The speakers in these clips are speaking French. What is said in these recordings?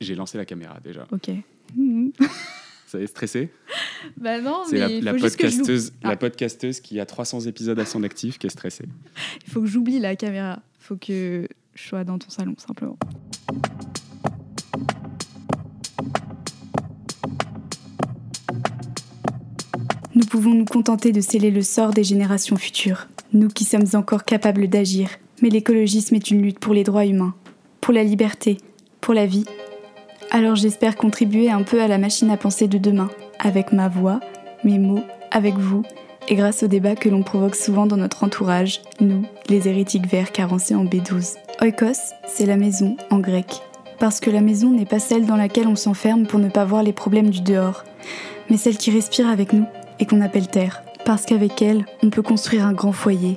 J'ai lancé la caméra déjà. Ok. Ça est stressé Bah non, C'est mais la, il la faut juste que je podcasteuse, Ah. la podcasteuse qui a 300 épisodes à son actif qui est stressée. Il faut que j'oublie la caméra. Il faut que je sois dans ton salon, simplement. Nous pouvons nous contenter de sceller le sort des générations futures, nous qui sommes encore capables d'agir. Mais l'écologisme est une lutte pour les droits humains, pour la liberté, pour la vie. Alors j'espère contribuer un peu à la machine à penser de demain, avec ma voix, mes mots, avec vous, et grâce au débat que l'on provoque souvent dans notre entourage, nous, les hérétiques verts carencés en B12. Oikos, c'est la maison en grec. Parce que la maison n'est pas celle dans laquelle on s'enferme pour ne pas voir les problèmes du dehors, mais celle qui respire avec nous et qu'on appelle terre. Parce qu'avec elle, on peut construire un grand foyer,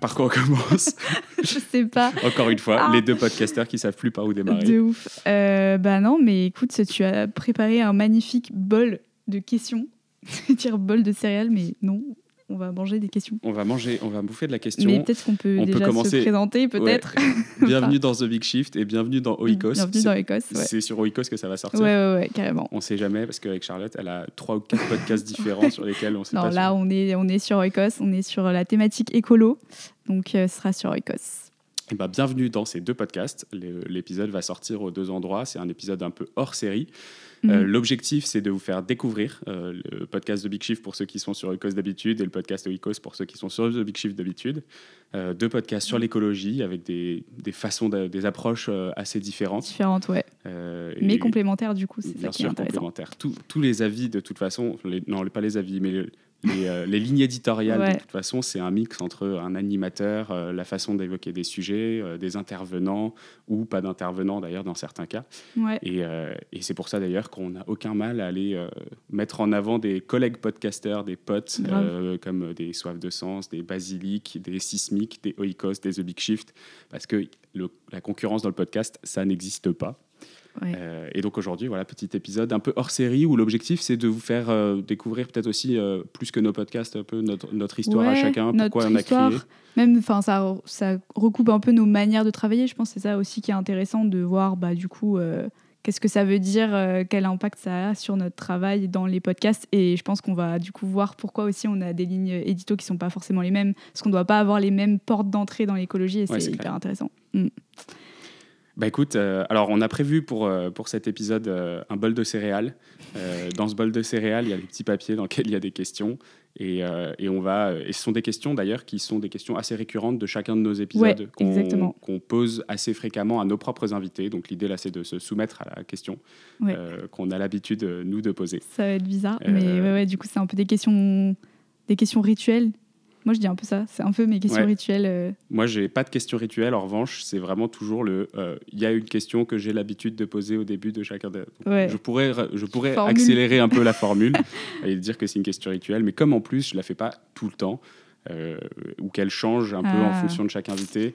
Par quoi on commence Je sais pas. Encore une fois, Ah. les deux podcasteurs qui savent plus par où démarrer. De ouf. Euh, bah non, mais écoute, tu as préparé un magnifique bol de questions. Dire bol de céréales, mais non, on va manger des questions. On va manger, on va bouffer de la question. Mais peut-être qu'on peut on peut commencer- se présenter, peut-être. Bienvenue dans The Big Shift et bienvenue dans Oikos. Bienvenue dans ouais. C'est sur Oikos que ça va Ouais, sortir. ouais, ouais, carrément. On sait jamais parce qu'avec Charlotte, elle a trois ou quatre podcasts différents sur lesquels on sait Non, pas. là, sur- on est, on est sur Oikos, on est sur la thématique écolo, donc euh, ce sera sur Oikos. Eh ben, bienvenue dans ces deux podcasts. L'épisode va sortir aux deux endroits. C'est un épisode un peu hors série. Euh, Mhm. L'objectif, c'est de vous faire découvrir euh, le podcast de Big Shift pour ceux qui sont sur Oikos d'habitude et le podcast Oikos pour ceux qui sont sur The Big Shift d'habitude. Euh, deux podcasts sur l'écologie avec des, des façons, de- des approches assez différentes. Différente, ouais. Mais et- complémentaires, du coup, c'est ça qui est sûr, intéressant. complémentaires. Tous- tous les avis, de toute façon, les- non, pas les avis, mais les, euh, les lignes éditoriales, Ouais. de toute façon, c'est un mix entre un animateur, euh, la façon d'évoquer des sujets, euh, des intervenants, ou pas d'intervenants d'ailleurs dans certains cas. Ouais. Et, et c'est pour ça d'ailleurs qu'on n'a aucun mal à aller mettre en avant des collègues podcasteurs, des potes, comme des Soif de Sens, des Basilic, des Sismic, des Oikos, des The Big Shift, parce que le- la concurrence dans le podcast, ça n'existe pas. Ouais. Euh, et donc aujourd'hui, voilà, petit épisode un peu hors série où l'objectif c'est de vous faire euh, découvrir peut-être aussi euh, plus que nos podcasts un peu notre, notre histoire à Ouais, chacun, pourquoi on a histoire. créé. Même, enfin, ça, ça recoupe un peu nos manières de travailler. Je pense que c'est ça aussi qui est intéressant de voir, bah, du coup, qu'est-ce que ça veut dire, quel impact ça a sur notre travail dans les podcasts. Et je pense qu'on va du coup voir pourquoi aussi on a des lignes édito qui sont pas forcément les mêmes, parce qu'on doit pas avoir les mêmes portes d'entrée dans l'écologie. Et Ouais, c'est c'est hyper clair. intéressant. Bah écoute, euh, alors on a prévu pour, euh, pour cet épisode euh, un bol de céréales. Dans ce bol de céréales, il y a des petits papiers dans lesquels il y a des questions. Et, et on va, et ce sont des questions d'ailleurs qui sont des questions assez récurrentes de chacun de nos épisodes Ouais, qu'on pose assez fréquemment à nos propres invités. Donc l'idée là, c'est de se soumettre à la question Ouais. qu'on a l'habitude nous de poser. Ça va être bizarre, mais ouais, du coup, c'est un peu des questions, des questions rituelles. Moi, je dis un peu ça. C'est un peu mes questions Ouais. rituelles. euh, Moi, j'ai pas de questions rituelles. En revanche, c'est vraiment toujours le. euh, Il y a une question que j'ai l'habitude de poser au début de chacun des. Donc, Ouais. Je pourrais, je pourrais Formule. accélérer un peu la formule et dire que c'est une question rituelle. Mais comme en plus, je la fais pas tout le temps euh, ou qu'elle change un peu en Ah. fonction de chaque invité.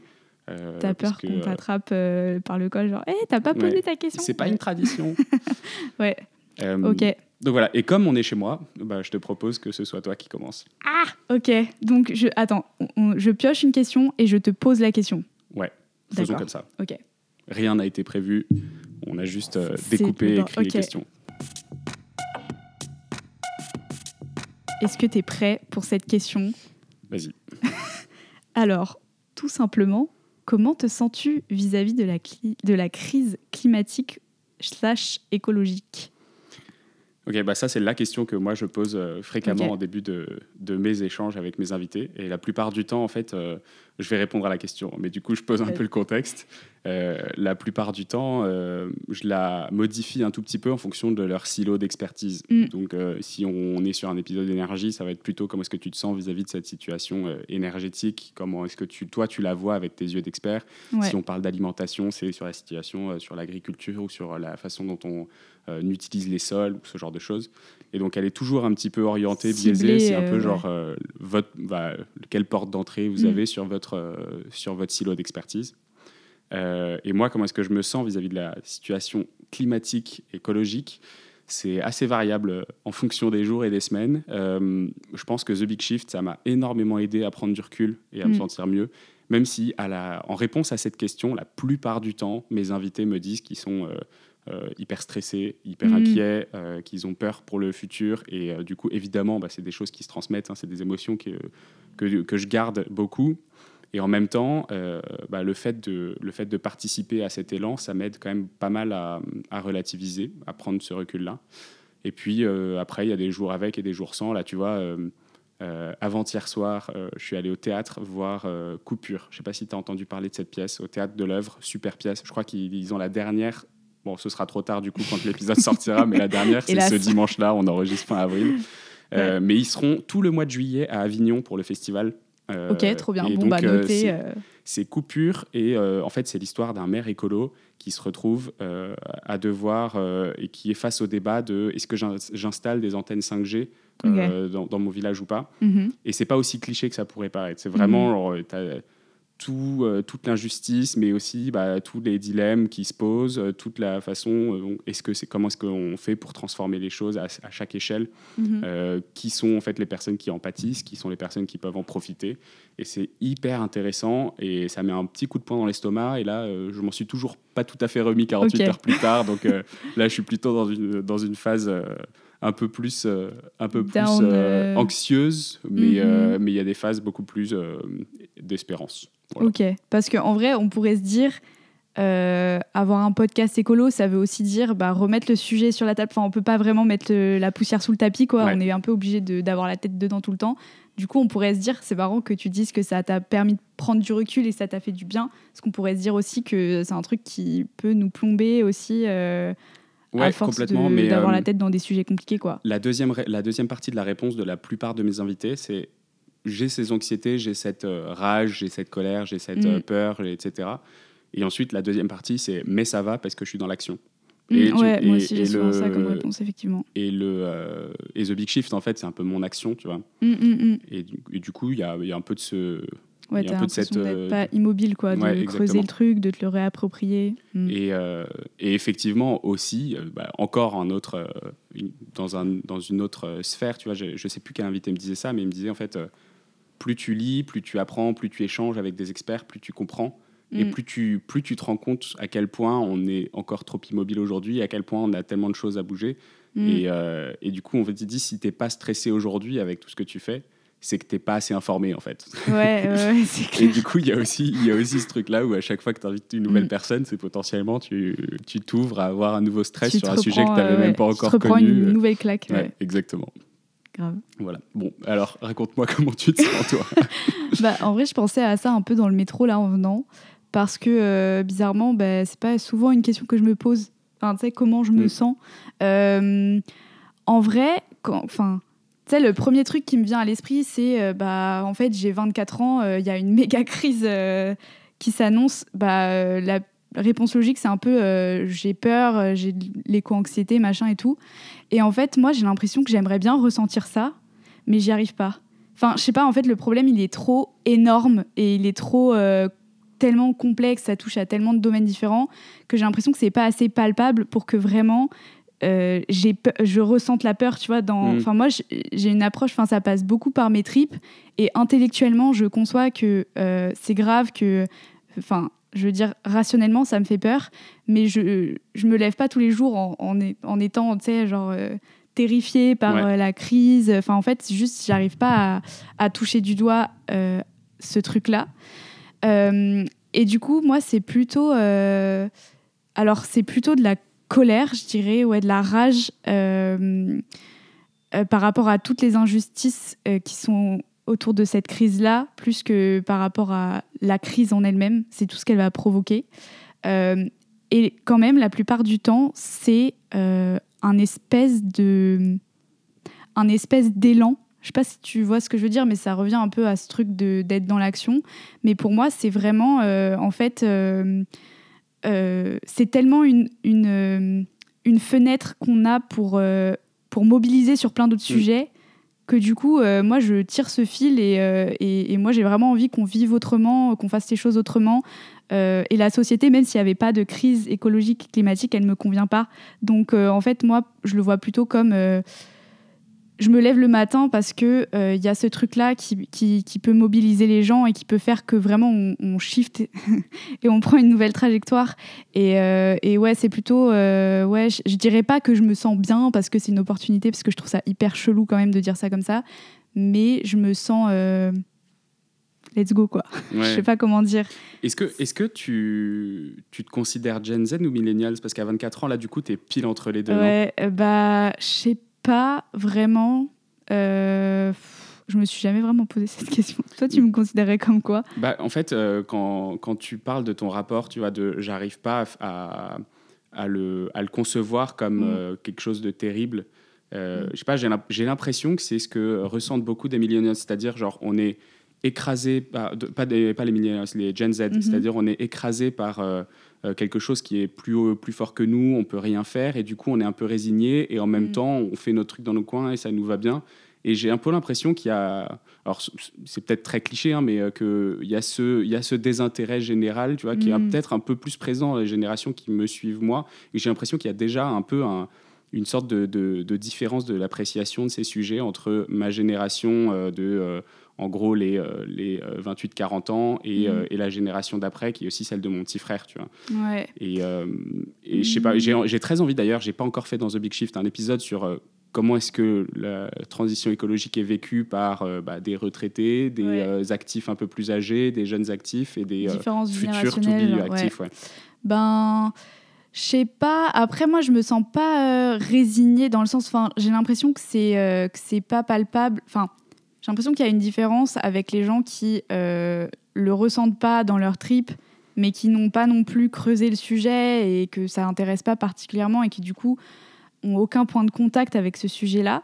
euh, T'as peur qu'on euh, t'attrape euh, par le col, genre, hé, t'as pas posé Ouais. ta question C'est pas une tradition. Ouais, Euh, ok. Donc voilà. Et comme on est chez moi, bah, je te propose que ce soit toi qui commence. Ok, donc je attends, on- je pioche une question et je te pose la question. Ouais. Faisons comme ça. Ok. Rien n'a été prévu. On a juste euh, découpé et écrit les ok. questions. Est-ce que tu es prêt pour cette question? Vas-y. Alors, tout simplement, comment te sens-tu vis-à-vis de la, de la crise climatique slash écologique? Ok, bah ça c'est la question que moi je pose euh, fréquemment en début de, de mes échanges avec mes invités. Et la plupart du temps, en fait, euh, je vais répondre à la question, mais du coup, je pose un peu le contexte. Euh, la plupart du temps, euh, je la modifie un tout petit peu en fonction de leur silo d'expertise. Mm. Donc, euh, si on est sur un épisode d'énergie, ça va être plutôt comment est-ce que tu te sens vis-à-vis de cette situation énergétique, comment est-ce que tu, toi, tu la vois avec tes yeux d'expert? Ouais. Si on parle d'alimentation, c'est sur la situation, sur l'agriculture ou sur la façon dont on utilise les sols, ou ce genre de choses. Et donc, elle est toujours un petit peu orientée, Ciblée, biaisée. C'est un peu ouais. genre votre, bah, quelle porte d'entrée vous Mm. avez sur votre, sur votre silo d'expertise. Euh, et moi, comment est-ce que je me sens vis-à-vis de la situation climatique, écologique? C'est assez variable euh, en fonction des jours et des semaines. Euh, je pense que The Big Shift, ça m'a énormément aidé à prendre du recul et à me Mm. sentir mieux. Même si, à la, en réponse à cette question, la plupart du temps, mes invités me disent qu'ils sont euh, euh, hyper stressés, hyper Mm. inquiets, euh, qu'ils ont peur pour le futur. Et euh, du coup, évidemment, bah, c'est des choses qui se transmettent, hein, c'est des émotions que, que, que je garde beaucoup. Et en même temps, bah, le, fait de, le fait de participer à cet élan, ça m'aide quand même pas mal à, à relativiser, à prendre ce recul-là. Et puis après, il y a des jours avec et des jours sans. Là, tu vois, avant-hier soir, je suis allé au théâtre voir Coupure. Je sais pas si tu as entendu parler de cette pièce, au théâtre de l'œuvre, super pièce. Je crois qu'ils ils ont la dernière. Bon, ce sera trop tard du coup quand l'épisode sortira, mais la dernière, c'est ce dimanche-là. On enregistre fin avril. Euh, Mais ils seront tout le mois de juillet à Avignon pour le festival. Euh, Ok, trop bien. Bon, donc, bah, euh, noté. c'est- euh, c'est coupure et en fait c'est l'histoire d'un maire écolo qui se retrouve à devoir et qui est face au débat de est-ce que j'in- j'installe des antennes 5G euh, dans, dans mon village ou pas? Mhm. et c'est pas aussi cliché que ça pourrait paraître c'est vraiment Mhm. genre, tout, euh, toute l'injustice mais aussi bah, tous les dilemmes qui se posent euh, toute la façon euh, est-ce que c'est comment est-ce qu'on fait pour transformer les choses à, à chaque échelle Mhm. qui sont en fait les personnes qui en pâtissent, qui sont les personnes qui peuvent en profiter. Et c'est hyper intéressant et ça met un petit coup de poing dans l'estomac. Et là, je m'en suis toujours pas tout à fait remis 48 Ok. heures plus tard. Donc là, je suis plutôt dans une, dans une phase un peu plus, euh, un peu plus Down, euh, euh. anxieuse, mais Mhm. mais il y a des phases beaucoup plus d'espérance. Voilà. Ok, parce qu'en vrai, on pourrait se dire, euh, avoir un podcast écolo, ça veut aussi dire bah, remettre le sujet sur la table. Enfin, on peut pas vraiment mettre la poussière sous le tapis, quoi. Ouais. On est un peu obligé de- d'avoir la tête dedans tout le temps. Du coup, on pourrait se dire, c'est marrant que tu dises que ça t'a permis de prendre du recul et ça t'a fait du bien. Parce qu'on pourrait se dire aussi que c'est un truc qui peut nous plomber aussi euh, à Ouais, force complètement. de- mais d'avoir euh, la tête dans des sujets compliqués, quoi. La deuxième, la deuxième partie de la réponse de la plupart de mes invités, c'est j'ai ces anxiétés, j'ai cette euh, rage, j'ai cette colère, j'ai cette Mm. euh, peur, et etc. Et ensuite, la deuxième partie, c'est mais ça va parce que je suis dans l'action. Mm, Et ouais, moi et- aussi, j'ai souvent le- ça comme réponse, effectivement. Et, le, euh, et The Big Shift, en fait, c'est un peu mon action, tu vois. Mm, mm, mm. Et du, et du coup, il y a, il y a un peu de ce. Ouais, t'as l'impression d'être euh, pas immobile, quoi, de ouais, creuser le truc, de te le réapproprier. Mm. Et, euh, et effectivement aussi, euh, bah, encore un autre, euh, une- dans, un, dans une autre sphère, tu vois, je ne sais plus quel invité me disait ça, mais il me disait en fait, euh, plus tu lis, plus tu apprends, plus tu échanges avec des experts, plus tu comprends, et Mm. plus tu, plus tu te rends compte à quel point on est encore trop immobile aujourd'hui, à quel point on a tellement de choses à bouger. Mm. Et, et du coup, on te dit, si tu n'es pas stressé aujourd'hui avec tout ce que tu fais, c'est que tu n'es pas assez informé en fait. Ouais, c'est Et clair. du coup, il y a aussi, il y a aussi ce truc-là où à chaque fois que tu invites une nouvelle Mm. personne, c'est potentiellement tu tu t'ouvres à avoir un nouveau stress Tu sur un sujet que tu n'avais euh, même pas tu te encore reprends connu. une nouvelle claque. ouais, ouais, exactement. grave. Voilà. Bon, alors raconte-moi comment tu te sens toi. Bah, en vrai, je pensais à ça un peu dans le métro là en venant, parce que euh, bizarrement, bah, c'est pas souvent une question que je me pose. Enfin, tu sais, comment je me Mm. sens. Euh, en vrai, quand, enfin, sais, le premier truc qui me vient à l'esprit, c'est, euh, bah, en fait, j'ai 24 ans, euh, il y a une méga crise euh, qui s'annonce. Bah, euh, la réponse logique, c'est un peu, euh, j'ai peur, euh, j'ai de l'éco-anxiété, machin et tout. Et en fait, moi, j'ai l'impression que j'aimerais bien ressentir ça, mais j'y arrive pas. Enfin, je sais pas, en fait, le problème, il est trop énorme et il est trop euh, tellement complexe, ça touche à tellement de domaines différents que j'ai l'impression que c'est pas assez palpable pour que vraiment euh, j'ai je ressente la peur, tu vois. Dans... Mm. Enfin, moi, j'ai une approche, enfin, ça passe beaucoup par mes tripes et intellectuellement, je conçois que euh, c'est grave, que, enfin, je veux dire, rationnellement, ça me fait peur, mais je, je me lève pas tous les jours en, en, étant, tu sais, genre. euh, terrifiée par Ouais. euh, la crise. Enfin, en fait, juste, j'arrive pas à, à toucher du doigt ce truc-là. Et du coup, moi, c'est plutôt. alors, c'est plutôt de la colère, je dirais, ouais, de la rage euh, euh, par rapport à toutes les injustices euh, qui sont autour de cette crise-là, plus que par rapport à la crise en elle-même. C'est tout ce qu'elle va provoquer. Et quand même, la plupart du temps, c'est un espèce de, un espèce d'élan. Je sais pas si tu vois ce que je veux dire, mais ça revient un peu à ce truc d'être dans l'action. Mais pour moi, c'est vraiment, en fait, c'est tellement une, une, une fenêtre qu'on a pour, pour mobiliser sur plein d'autres mm. sujets que du coup, euh, moi, je tire ce fil euh, et, et, moi, j'ai vraiment envie qu'on vive autrement, qu'on fasse les choses autrement. Euh, et la société, même s'il n'y avait pas de crise écologique, climatique, elle ne me convient pas. Donc, en fait, moi, je le vois plutôt comme je me lève le matin parce que il euh, y a ce truc là qui, qui, peut mobiliser les gens et qui peut faire que vraiment on, shift et on prend une nouvelle trajectoire. Et, euh, et ouais c'est plutôt euh, ouais je, dirais pas que je me sens bien parce que c'est une opportunité parce que je trouve ça hyper chelou quand même de dire ça comme ça mais je me sens let's go quoi. Je sais pas comment dire. Est-ce que est-ce que tu, tu te considères Gen Z ou millennials? Parce qu'à 24 ans là du coup tu es pile entre les deux ouais bah je sais pas vraiment. Euh, je me suis jamais vraiment posé cette question. Toi, tu me considérais comme quoi? Bah, En fait, euh, quand, quand, tu parles de ton rapport, tu vois, de j'arrive pas à, à, le, à, le, concevoir comme mm. euh, quelque chose de terrible. Euh. Je sais pas, j'ai l'impression que c'est ce que ressentent beaucoup des millennials, c'est-à-dire, genre, on est écrasé, pas, pas, des, pas les les Gen Z, mm-hmm. c'est-à-dire, on est écrasé par euh, quelque chose qui est plus, haut, plus fort que nous, on peut rien faire, et du coup on est un peu résigné, et en même mm. temps on fait notre truc dans nos coins et ça nous va bien. Et j'ai un peu l'impression qu'il y a, alors c'est peut-être très cliché, hein, mais euh, qu'il y, a ce, y a ce désintérêt général, tu vois, qui est mm. peut-être un peu plus présent dans les générations qui me suivent moi. Et j'ai l'impression qu'il y a déjà un peu une sorte de, de, différence de l'appréciation de ces sujets entre ma génération euh, de en gros les, euh, les 28-40 euh, ans et, mhm. euh, et, la génération d'après qui est aussi celle de mon petit frère tu vois ouais. et, et je sais pas j'ai très envie d'ailleurs j'ai pas encore fait dans The Big Shift un épisode sur comment est-ce que la transition écologique est vécue par bah, des retraités, des actifs un peu plus âgés, des jeunes actifs et des futurs to actifs. Ouais. Ben, je sais pas. Après, moi, je me sens pas résignée dans le sens. Enfin, j'ai l'impression que c'est que c'est pas palpable. Enfin, j'ai l'impression qu'il y a une différence avec les gens qui euh, le ressentent pas dans leur trip, mais qui n'ont pas non plus creusé le sujet et que ça intéresse pas particulièrement et qui du coup ont aucun point de contact avec ce sujet-là.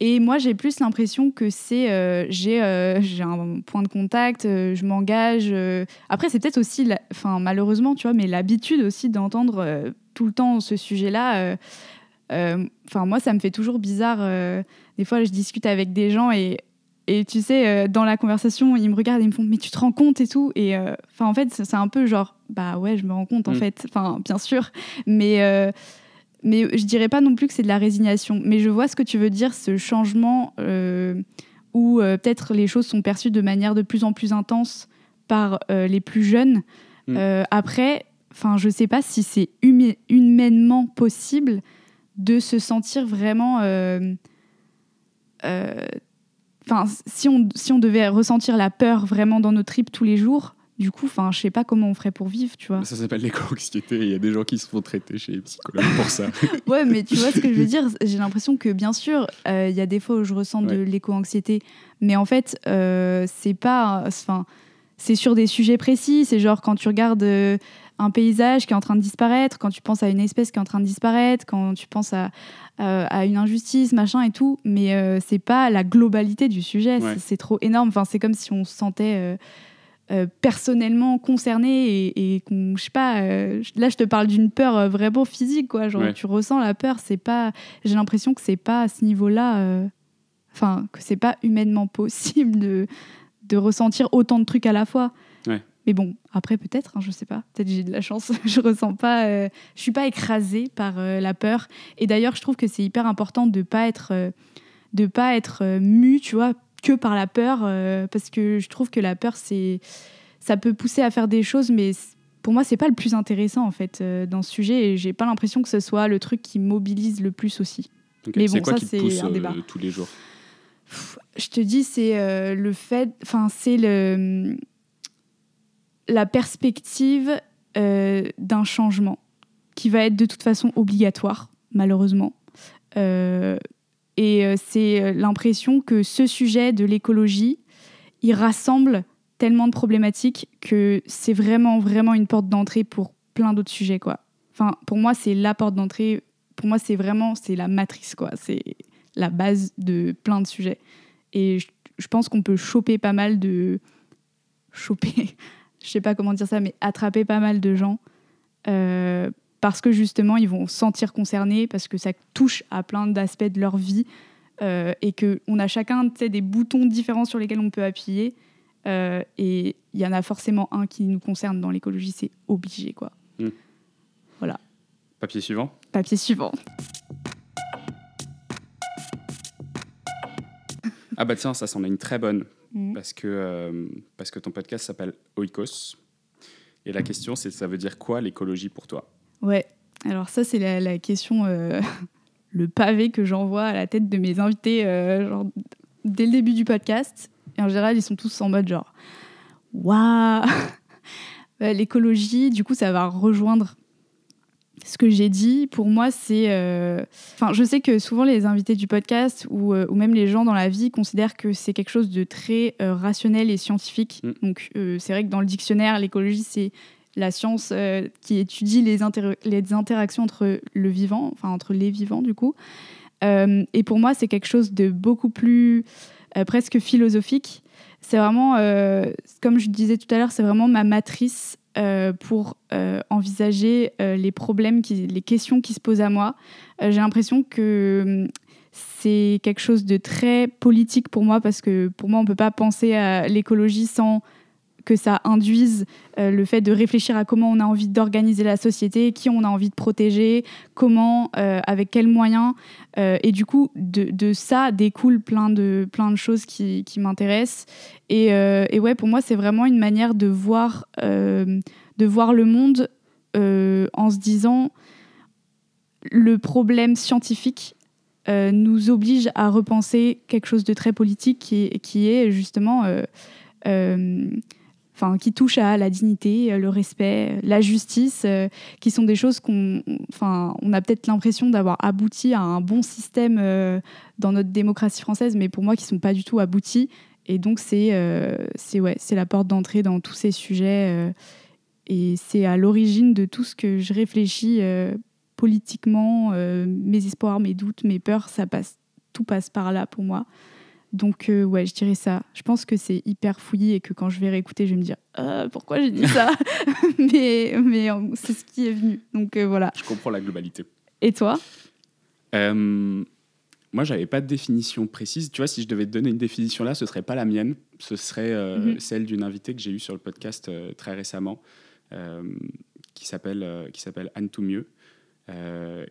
Et moi, j'ai plus l'impression que c'est euh, j'ai euh, j'ai un point de contact, euh, je m'engage. Après, c'est peut-être aussi, enfin malheureusement, tu vois, mais l'habitude aussi d'entendre tout le temps ce sujet-là. Enfin, moi, ça me fait toujours bizarre. des fois, je discute avec des gens et et tu sais, euh, dans la conversation, ils me regardent et ils me font Mais tu te rends compte et tout Et euh, enfin, en fait, c'est un peu genre Bah ouais, je me rends compte en mm. fait. Enfin, bien sûr. Mais, euh, mais je dirais pas non plus que c'est de la résignation. Mais je vois ce que tu veux dire, ce changement où peut-être les choses sont perçues de manière de plus en plus intense par les plus jeunes. Mm. après, enfin, je sais pas si c'est humainement possible de se sentir vraiment enfin, si on, si on devait ressentir la peur vraiment dans nos tripes tous les jours, du coup, enfin, je sais pas comment on ferait pour vivre, tu vois. Ça s'appelle l'éco-anxiété. Il y a des gens qui se font traiter chez les psychologues pour ça. ouais, mais tu vois ce que je veux dire? J'ai l'impression que, bien sûr, euh, il y a des fois où je ressens de l'éco-anxiété, mais en fait, euh, c'est pas, enfin, c'est sur des sujets précis. C'est genre quand tu regardes euh, un paysage qui est en train de disparaître, quand tu penses à une espèce qui est en train de disparaître, quand tu penses à, à une injustice, machin et tout, mais euh, c'est pas la globalité du sujet, c'est trop énorme. Enfin, c'est comme si on se sentait euh, euh, personnellement concerné et, et qu'on, je sais pas, là je te parle d'une peur vraiment physique, quoi. Genre, tu ressens la peur, c'est pas, j'ai l'impression que c'est pas à ce niveau-là, enfin, que c'est pas humainement possible de, de ressentir autant de trucs à la fois. Mais bon, après peut-être, hein, je sais pas. Peut-être j'ai de la chance. je ressens pas, euh, je suis pas écrasée par euh, la peur. Et d'ailleurs, je trouve que c'est hyper important de pas être, euh, de pas être mu, tu vois, que par la peur, parce que je trouve que la peur, c'est, ça peut pousser à faire des choses, mais pour moi, c'est pas le plus intéressant en fait dans ce sujet. Et j'ai pas l'impression que ce soit le truc qui mobilise le plus aussi. Mais bon, ça c'est un débat. tous les jours? Je te dis, c'est le fait, enfin c'est le la perspective euh, d'un changement qui va être de toute façon obligatoire, malheureusement. Euh, Et euh, c'est l'impression que ce sujet de l'écologie, il rassemble tellement de problématiques que c'est vraiment, vraiment une porte d'entrée pour plein d'autres sujets, quoi. Enfin, pour moi, c'est la porte d'entrée. Pour moi, c'est vraiment, c'est la matrice, quoi. C'est la base de plein de sujets. Et je, je pense qu'on peut choper pas mal de... Choper, je sais pas comment dire ça, mais attraper pas mal de gens euh, parce que justement, ils vont se sentir concernés, parce que ça touche à plein d'aspects de leur vie euh, et qu'on a chacun des boutons différents sur lesquels on peut appuyer. Euh, et il y en a forcément un qui nous concerne dans l'écologie, c'est obligé. quoi. Hmm. Voilà. Papier suivant Papier suivant. Ah bah tiens, ça, c'en est une très bonne. Hmm. Parce, que, parce que ton podcast s'appelle Oikos. Et la question, c'est ça veut dire quoi l'écologie pour toi? Ouais, alors ça, c'est la, question, euh, le pavé que j'envoie à la tête de mes invités euh, genre, dès le début du podcast. Et en général, ils sont tous en mode genre, waouh L'écologie, du coup, ça va rejoindre ce que j'ai dit, pour moi, c'est. Euh, enfin, je sais que souvent les invités du podcast ou, ou, même les gens dans la vie considèrent que c'est quelque chose de très euh, rationnel et scientifique. Mm. Donc, euh, c'est vrai que dans le dictionnaire, l'écologie, c'est la science qui étudie les, les, interactions entre le vivant, enfin entre les vivants, du coup. et pour moi, c'est quelque chose de beaucoup plus presque philosophique. C'est vraiment, comme je disais tout à l'heure, c'est vraiment ma matrice euh, pour euh, envisager euh, les problèmes, les questions qui se posent à moi. J'ai l'impression que hum, c'est quelque chose de très politique pour moi parce que pour moi, on ne peut pas penser à l'écologie sans que ça induise le fait de réfléchir à comment on a envie d'organiser la société, qui on a envie de protéger, comment, avec quels moyens. et du coup, de, ça découle plein de, plein de choses qui, qui m'intéressent. Euh, et, ouais, pour moi, c'est vraiment une manière de voir, euh, de voir le monde euh, en se disant le problème scientifique nous oblige à repenser quelque chose de très politique qui, qui est justement. Qui touche à la dignité, le respect, la justice, qui sont des choses qu'on, enfin, on a peut-être l'impression d'avoir abouti à un bon système dans notre démocratie française, mais pour moi, qui sont pas du tout aboutis et donc, c'est euh, ouais, la porte d'entrée dans tous ces sujets. Euh, et c'est à l'origine de tout ce que je réfléchis euh, politiquement. mes espoirs, mes doutes, mes peurs, ça passe, tout passe par là pour moi. Donc, ouais, je dirais ça. Je pense que c'est hyper fouillis et que quand je vais réécouter, je vais me dire pourquoi j'ai dit ça Mais, mais c'est ce qui est venu. Donc, voilà. Je comprends la globalité. Et toi? Moi, j'avais pas de définition précise. Tu vois, si je devais te donner une définition là, ce serait pas la mienne. Ce serait euh, mhm. celle d'une invitée que j'ai eue sur le podcast euh, très récemment, euh, qui s'appelle qui s'appelle Anne Toumieux,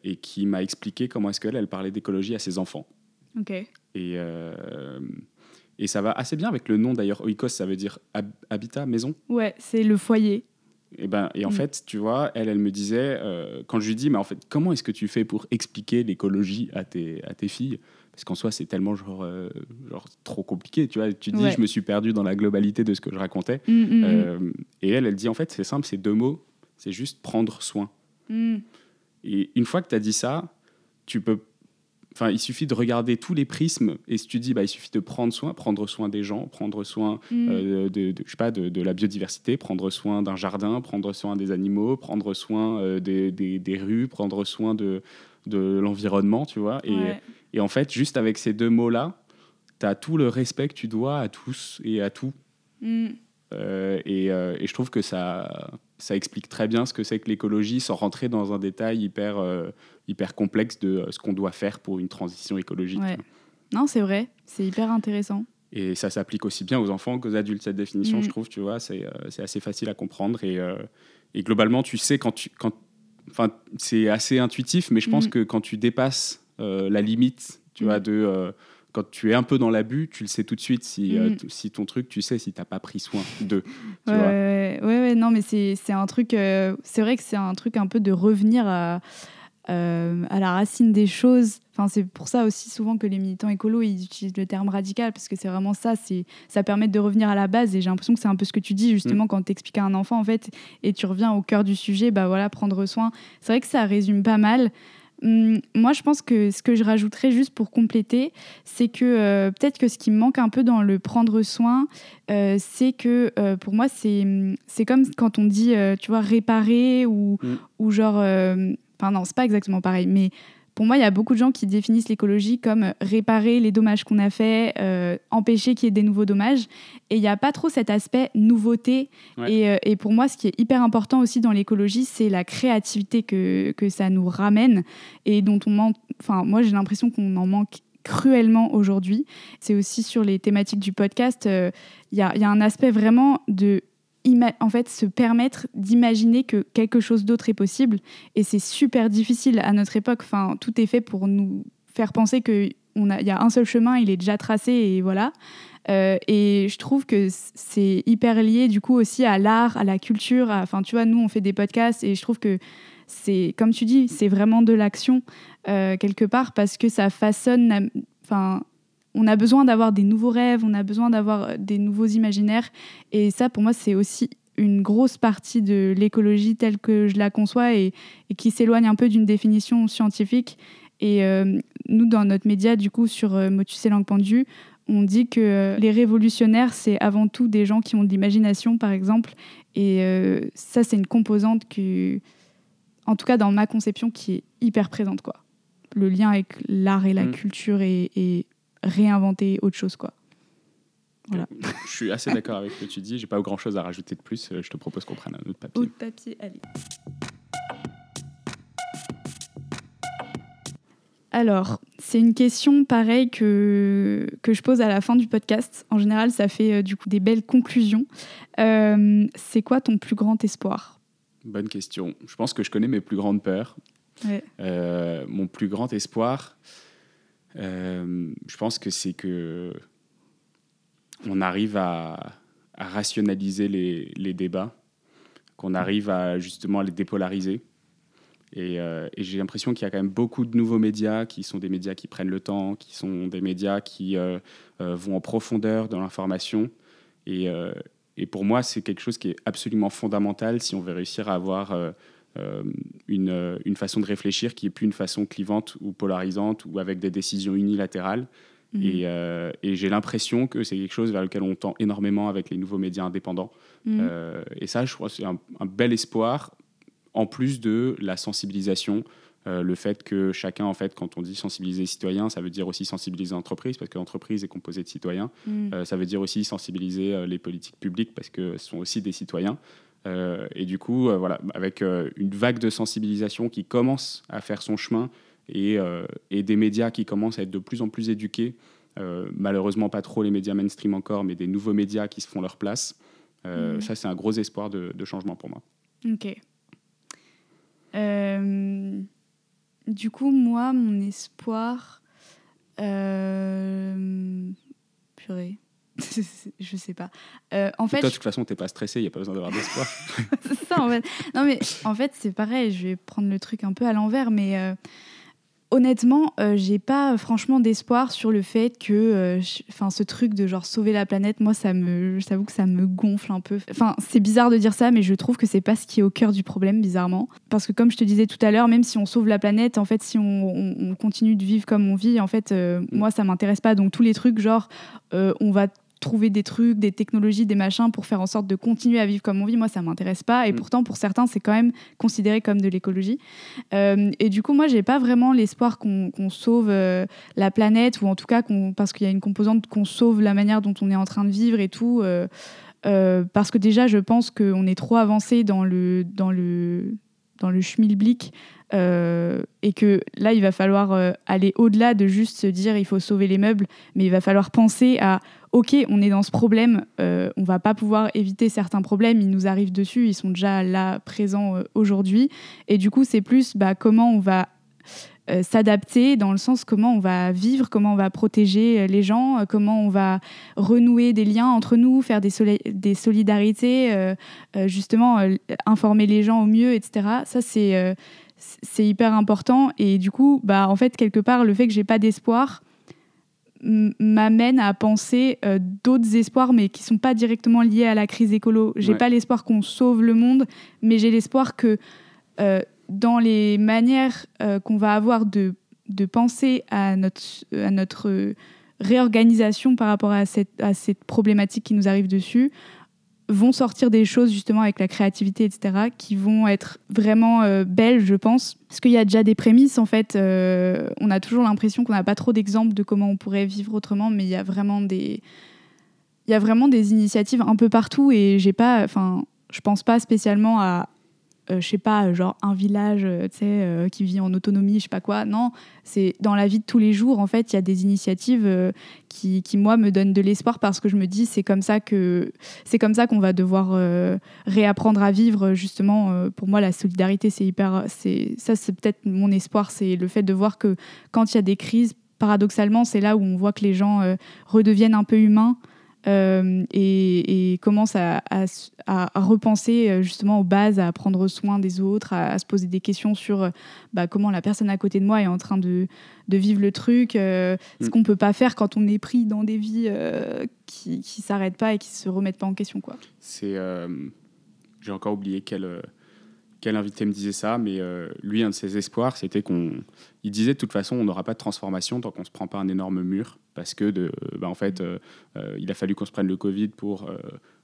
et qui m'a expliqué comment est-ce qu'elle elle parlait d'écologie à ses enfants. Ok. Et et ça va assez bien avec le nom d'ailleurs. Oikos, ça veut dire habitat, maison. Ouais, c'est le foyer. Et, ben, et en mm. fait, tu vois, elle, elle me disait, euh, quand je lui dis, mais en fait, comment est-ce que tu fais pour expliquer l'écologie à tes, à tes filles? Parce qu'en soi, c'est tellement genre, euh, genre trop compliqué, tu vois. Tu dis, je me suis perdu dans la globalité de ce que je racontais. Mm, mm, euh, et elle, elle dit, en fait, c'est simple, c'est deux mots, c'est juste prendre soin. Et une fois que tu as dit ça, tu peux Enfin, il suffit de regarder tous les prismes et si tu dis, bah, il suffit de prendre soin, prendre soin des gens, prendre soin mm. euh, de, je sais pas, de, la biodiversité, prendre soin d'un jardin, prendre soin des animaux, prendre soin euh, des, des, rues, prendre soin de, de l'environnement, tu vois. Et, et, en fait, juste avec ces deux mots-là, tu as tout le respect que tu dois à tous et à tout. Mm. Euh, et, et, je trouve que ça, ça explique très bien ce que c'est que l'écologie sans rentrer dans un détail hyper hyper complexe de euh, ce qu'on doit faire pour une transition écologique. Non, c'est vrai, c'est hyper intéressant. Et ça s'applique aussi bien aux enfants qu'aux adultes, cette définition, mm. je trouve, tu vois, c'est euh, assez facile à comprendre. Et, euh, et, globalement, tu sais, quand tu. Quand, enfin, c'est assez intuitif, mais je pense mm. que quand tu dépasses la limite, tu vois, mm. de. Quand tu es un peu dans l'abus, tu le sais tout de suite si, si ton truc, tu sais si tu n'as pas pris soin de. Tu ouais, ouais, ouais, non, mais c'est un truc. c'est vrai que c'est un truc un peu de revenir à euh, à la racine des choses. Enfin, c'est pour ça aussi souvent que les militants écolos ils utilisent le terme radical parce que c'est vraiment ça. C'est ça permet de revenir à la base et j'ai l'impression que c'est un peu ce que tu dis justement mm. quand tu expliques à un enfant en fait et tu reviens au cœur du sujet. Bah voilà, prendre soin. C'est vrai que ça résume pas mal. Hum, moi, je pense que ce que je rajouterais juste pour compléter, c'est que euh, peut-être que ce qui me manque un peu dans le prendre soin, euh, c'est que euh, pour moi, c'est, hum, c'est comme quand on dit, tu vois, réparer ou, Mm. ou genre. Enfin, non, c'est pas exactement pareil, mais pour moi, il y a beaucoup de gens qui définissent l'écologie comme réparer les dommages qu'on a faits, euh, empêcher qu'il y ait des nouveaux dommages. Et il n'y a pas trop cet aspect nouveauté. Ouais. Et, euh, et pour moi, ce qui est hyper important aussi dans l'écologie, c'est la créativité que, que ça nous ramène et dont on manque. Enfin, moi, j'ai l'impression qu'on en manque cruellement aujourd'hui. C'est aussi sur les thématiques du podcast. euh, Il y, a, il y a un aspect vraiment de en fait se permettre d'imaginer que quelque chose d'autre est possible. Et c'est super difficile à notre époque. Enfin tout est fait pour nous faire penser que on a il y a un seul chemin il est déjà tracé et voilà. Euh, et je trouve que c'est hyper lié du coup aussi à l'art à la culture enfin tu vois nous on fait des podcasts et je trouve que c'est comme tu dis c'est vraiment de l'action euh, quelque part parce que ça façonne on a besoin d'avoir des nouveaux rêves, on a besoin d'avoir euh, des nouveaux imaginaires. Et ça, pour moi, c'est aussi une grosse partie de l'écologie telle que je la conçois et, et qui s'éloigne un peu d'une définition scientifique. Et euh, nous, dans notre média, du coup, sur euh, Motus et Langue Pendue, on dit que les révolutionnaires, c'est avant tout des gens qui ont de l'imagination, par exemple. Et euh, ça, c'est une composante que, en tout cas dans ma conception, qui est hyper présente. Quoi. Le lien avec l'art et la Mm. culture et, et réinventer autre chose. Quoi. Voilà. Je suis assez d'accord avec ce que tu dis. J'ai pas grand chose à rajouter de plus. Euh, Je te propose qu'on prenne un autre papier. Autre papier, allez. Alors, c'est une question pareille que, que je pose à la fin du podcast. En général, ça fait euh, du coup des belles conclusions. Euh, c'est quoi ton plus grand espoir? Bonne question. Je pense que je connais mes plus grandes peurs. Ouais. Euh, mon plus grand espoir, euh, je pense que c'est que on arrive à, rationaliser les, débats, qu'on arrive à justement les dépolariser. Et, euh, et j'ai l'impression qu'il y a quand même beaucoup de nouveaux médias qui sont des médias qui prennent le temps, qui sont des médias qui euh, vont en profondeur dans l'information. Et, pour moi, c'est quelque chose qui est absolument fondamental si on veut réussir à avoir une, euh, une façon de réfléchir qui est plus une façon clivante ou polarisante ou avec des décisions unilatérales. Mhm. Et, euh, et j'ai l'impression que c'est quelque chose vers lequel on tend énormément avec les nouveaux médias indépendants. Mhm. Euh, et ça, je crois c'est un, un bel espoir, en plus de la sensibilisation. euh, le fait que chacun, en fait, quand on dit sensibiliser les citoyens, ça veut dire aussi sensibiliser l'entreprise, parce que l'entreprise est composée de citoyens. Mhm. Ça veut dire aussi sensibiliser les politiques publiques, parce que ce sont aussi des citoyens. Euh, et du coup, euh, voilà, avec euh, une vague de sensibilisation qui commence à faire son chemin et, et des médias qui commencent à être de plus en plus éduqués, malheureusement pas trop les médias mainstream encore, mais des nouveaux médias qui se font leur place. Mhm. Ça, c'est un gros espoir de, de changement pour moi. Ok. Du coup, moi, mon espoir. Purée. je sais pas. Euh, en fait, Toi, de toute façon, t'es pas stressé, il n'y a pas besoin d'avoir d'espoir. c'est ça en fait. Non mais en fait c'est pareil, je vais prendre le truc un peu à l'envers, mais euh, honnêtement, euh, j'ai pas franchement d'espoir sur le fait que, euh, enfin ce truc de genre sauver la planète, moi ça me, j'avoue que ça me gonfle un peu. Enfin c'est bizarre de dire ça, mais je trouve que c'est pas ce qui est au cœur du problème bizarrement, parce que comme je te disais tout à l'heure, même si on sauve la planète, en fait si on, on- on continue de vivre comme on vit, en fait euh, moi ça m'intéresse pas. Donc tous les trucs genre on va trouver des trucs, des technologies, des machins pour faire en sorte de continuer à vivre comme on vit, moi ça m'intéresse pas. Et Mm. pourtant pour certains c'est quand même considéré comme de l'écologie. Euh, et du coup moi j'ai pas vraiment l'espoir qu'on sauve euh, la planète ou en tout cas qu'on parce qu'il y a une composante qu'on sauve la manière dont on est en train de vivre et tout. euh, euh, parce que déjà je pense qu'on est trop avancé dans le dans le dans le schmilblick euh, et que là il va falloir euh, aller au-delà de juste se dire il faut sauver les meubles, mais il va falloir penser à ok, on est dans ce problème, euh, on va pas pouvoir éviter certains problèmes, ils nous arrivent dessus, ils sont déjà là, présents euh, aujourd'hui. Et du coup, c'est plus bah, comment on va euh, s'adapter dans le sens comment on va vivre, comment on va protéger euh, les gens, comment on va renouer des liens entre nous, faire des, soli- des solidarités, justement informer les gens au mieux, etc. Ça, c'est hyper important. Et du coup, bah, en fait, quelque part, le fait que j'ai pas d'espoir, m'amène à penser euh, d'autres espoirs, mais qui sont pas directement liés à la crise écolo. J'ai Ouais. pas l'espoir qu'on sauve le monde, mais j'ai l'espoir que euh, dans les manières qu'on va avoir de, de penser à notre, à notre réorganisation par rapport à cette, à cette problématique qui nous arrive dessus, vont sortir des choses justement avec la créativité, etc., qui vont être vraiment euh, belles, je pense. Parce qu'il y a déjà des prémices, en fait. Euh, on a toujours l'impression qu'on n'a pas trop d'exemples de comment on pourrait vivre autrement, mais il y a vraiment des, il y a vraiment des initiatives un peu partout et j'ai pas, enfin, je pense pas spécialement à je sais pas, genre un village euh, tu sais, euh, qui vit en autonomie, je sais pas quoi. Non, c'est dans la vie de tous les jours, en fait, il y a des initiatives qui, qui, moi, me donnent de l'espoir parce que je me dis, c'est comme ça que c'est comme ça qu'on va devoir réapprendre à vivre, justement. pour moi, la solidarité, c'est hyper. c'est Ça, c'est peut-être mon espoir, c'est le fait de voir que quand il y a des crises, paradoxalement, c'est là où on voit que les gens redeviennent un peu humains. Euh, et, et, commence à, repenser euh, justement aux bases, à prendre soin des autres, à, se poser des questions sur euh, bah, comment la personne à côté de moi est en train de, de vivre le truc, ce mm. qu'on peut pas faire quand on est pris dans des vies qui, ne s'arrêtent pas et qui se remettent pas en question. Quoi. C'est, j'ai encore oublié quel, quel invité me disait ça, mais lui, un de ses espoirs, c'était qu'on, il disait de toute façon, on n'aura pas de transformation tant qu'on se prend pas un énorme mur parce que de, bah, en fait, euh, euh, il a fallu qu'on se prenne le Covid pour euh,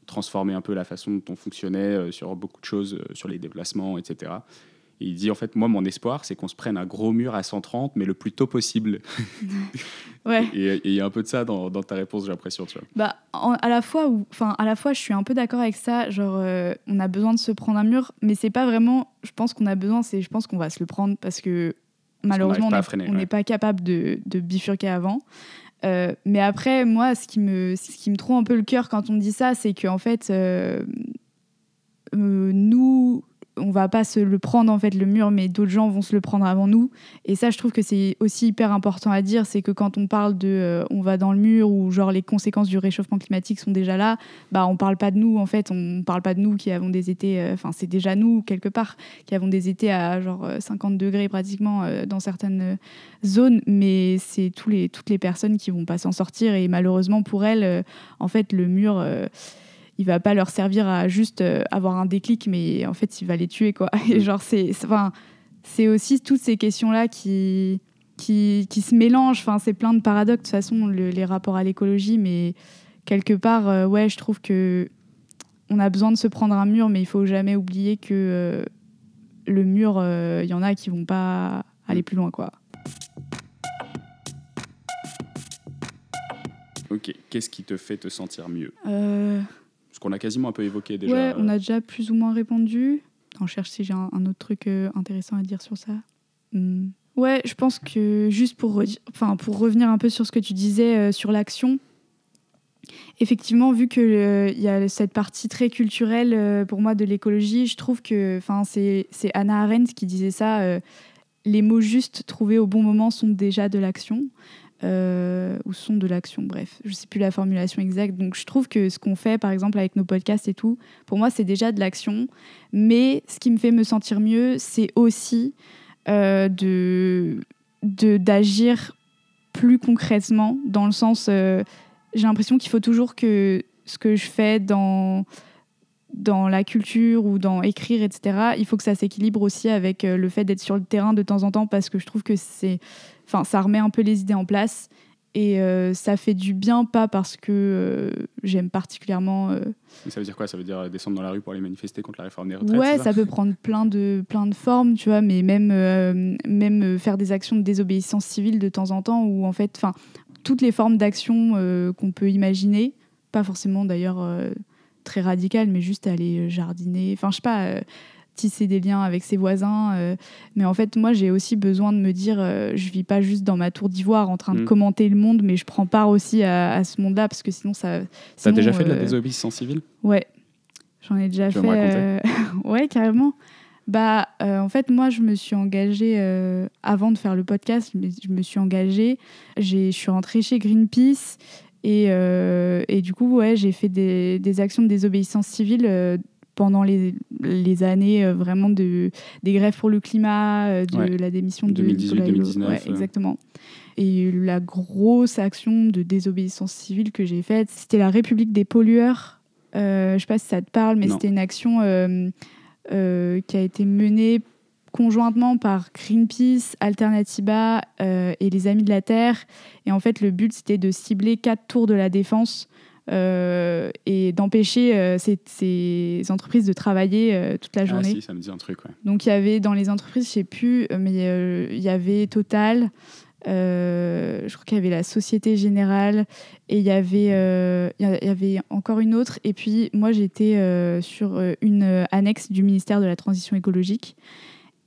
transformer un peu la façon dont on fonctionnait sur beaucoup de choses, sur les déplacements, etc. Et il dit en fait, moi, mon espoir, c'est qu'on se prenne un gros mur à 130, mais le plus tôt possible. ouais. Et il y a un peu de ça dans, ta réponse, j'ai l'impression, tu vois. Bah, à la fois, enfin, à la fois, je suis un peu d'accord avec ça. Genre, on a besoin de se prendre un mur, mais c'est pas vraiment. Je pense qu'on a besoin, c'est, je pense qu'on va se le prendre parce que malheureusement, on n'est pas capable de, de, bifurquer avant. Euh, mais après, moi, ce qui me, ce qui me trouve un peu le cœur quand on dit ça, c'est qu'en fait, euh, euh, nous, on va pas se le prendre en fait le mur, mais d'autres gens vont se le prendre avant nous. Et ça, je trouve que c'est aussi hyper important à dire, c'est que quand on parle de euh, on va dans le mur ou genre les conséquences du réchauffement climatique sont déjà là, bah on parle pas de nous en fait, on parle pas de nous qui avons des étés, euh, enfin c'est déjà nous quelque part qui avons des étés à genre 50 euh, degrés pratiquement dans certaines zones, mais c'est tous les toutes les personnes qui vont pas s'en sortir. Et malheureusement pour elles, en fait le mur il va pas leur servir à juste euh, avoir un déclic, mais en fait, il va les tuer, quoi. Et genre, c'est, enfin, c'est aussi toutes ces questions-là qui, qui, qui, se mélangent. Enfin, c'est plein de paradoxes, de toute façon, les rapports à l'écologie, mais quelque part, euh, ouais, je trouve que on a besoin de se prendre un mur, mais il faut jamais oublier que euh, le mur, il y en a qui vont pas aller plus loin, quoi. Ok, qu'est-ce qui te fait te sentir mieux? Ce qu'on a quasiment un peu évoqué déjà. On a déjà plus ou moins répondu. On cherche si j'ai un, autre truc euh, intéressant à dire sur ça. Hmm. Ouais, je pense que juste pour, enfin, pour revenir un peu sur ce que tu disais euh, sur l'action, effectivement, vu qu'il euh, y a cette partie très culturelle pour moi de l'écologie, je trouve que c'est Anna Arendt qui disait ça les mots justes trouvés au bon moment sont déjà de l'action. Euh, ou sont de l'action, bref, je sais plus la formulation exacte. Donc je trouve que ce qu'on fait, par exemple, avec nos podcasts et tout, pour moi, c'est déjà de l'action. Mais ce qui me fait me sentir mieux, c'est aussi euh, de d'agir plus concrètement, dans le sens, euh, j'ai l'impression qu'il faut toujours que ce que je fais dans dans la culture ou dans écrire, etc., il faut que ça s'équilibre aussi avec le fait d'être sur le terrain de temps en temps parce que je trouve que c'est Enfin, ça remet un peu les idées en place. Et euh, ça fait du bien, pas parce que euh, j'aime particulièrement. Euh, ça veut dire quoi? Ça veut dire descendre dans la rue pour aller manifester contre la réforme des retraites Ouais, ça, peut prendre plein de, plein de formes, tu vois, mais même, même faire des actions de désobéissance civile de temps en temps, ou en fait, enfin, toutes les formes d'action qu'on peut imaginer, pas forcément d'ailleurs très radicales, mais juste aller jardiner, enfin, je sais pas tisser des liens avec ses voisins. Euh, mais en fait, moi, j'ai aussi besoin de me dire, euh, je vis pas juste dans ma tour d'ivoire en train de mm. commenter le monde, mais je prends part aussi à, ce monde-là parce que sinon, ça. T'as déjà fait de la euh, désobéissance civile? Ouais, j'en ai déjà fait. ouais, carrément. Bah, en fait, moi, je me suis engagée avant de faire le podcast. Je me suis engagée. Je suis rentrée chez Greenpeace. Et, et, du coup, ouais, j'ai fait des, des, actions de désobéissance civile pendant les, les années euh, vraiment de, des grèves pour le climat, euh, de la démission de 2018-2019. Ouais, euh. exactement. Et la grosse action de désobéissance civile que j'ai faite, c'était la République des pollueurs. Euh, je sais pas si ça te parle, mais c'était une action qui a été menée conjointement par Greenpeace, Alternativa et les Amis de la Terre. Et en fait, le but, c'était de cibler quatre tours de la défense euh, et d'empêcher euh, ces, ces, entreprises de travailler euh, toute la ah, journée. Ah si, ça me dit un truc, ouais. Donc il y avait dans les entreprises, je sais plus, mais il y avait Total, je crois qu'il y avait la Société Générale et il y avait, il y avait encore une autre. Et puis moi j'étais sur une annexe du ministère de la Transition écologique.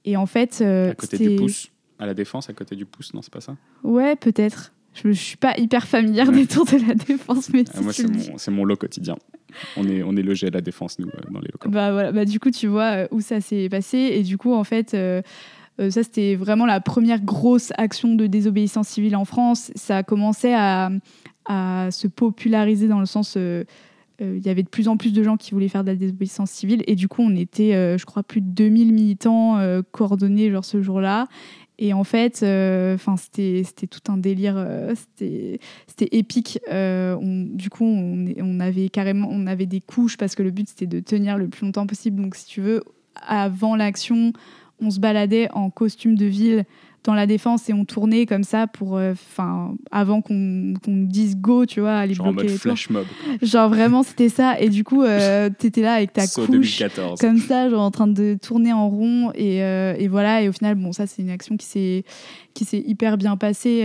Et en fait, à côté du pouce, à la défense, à côté du pouce, non, c'est pas ça? Ouais, peut-être. Je ne suis pas hyper familière des tours de la défense, mais ah, moi, c'est mon, lot quotidien. On est, on est logé à la défense, nous, euh, dans les locaux. Bah, voilà. bah, du coup, tu vois euh, où ça s'est passé. Et du coup, en fait, euh, ça, c'était vraiment la première grosse action de désobéissance civile en France. Ça a commencé à, à se populariser dans le sens. Il y avait de plus en plus de gens qui voulaient faire de la désobéissance civile. Et du coup, on était, je crois, plus de 2000 militants coordonnés genre, ce jour-là. Et en fait, euh, enfin c'était tout un délire, euh, c'était épique. Euh, du coup, on, on, avait carrément on avait des couches parce que le but c'était de tenir le plus longtemps possible. Donc, si tu veux, avant l'action, on se baladait en costume de ville dans la défense et on tournait comme ça pour euh, enfin avant qu'on dise go tu vois aller genre bloquer en mode flash mob genre vraiment c'était ça. Et du coup euh, t'étais là avec ta couche comme ça genre en train de tourner en rond et, euh, et voilà. Et au final bon ça c'est une action qui s'est qui s'est hyper bien passée.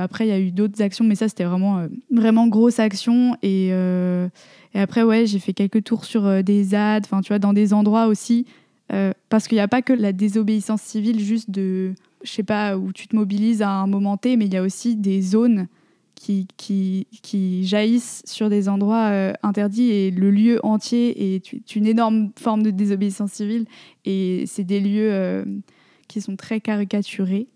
Après il y a eu d'autres actions mais ça c'était vraiment vraiment grosse action. Et, et après ouais j'ai fait quelques tours sur des ZAD enfin tu vois dans des endroits aussi. Parce qu'il n'y a pas que la désobéissance civile juste de je sais pas, où tu te mobilises à un moment T, mais il y a aussi des zones qui, jaillissent sur des endroits euh, interdits et le lieu entier est une énorme forme de désobéissance civile. Et c'est des lieux euh, qui sont très caricaturés,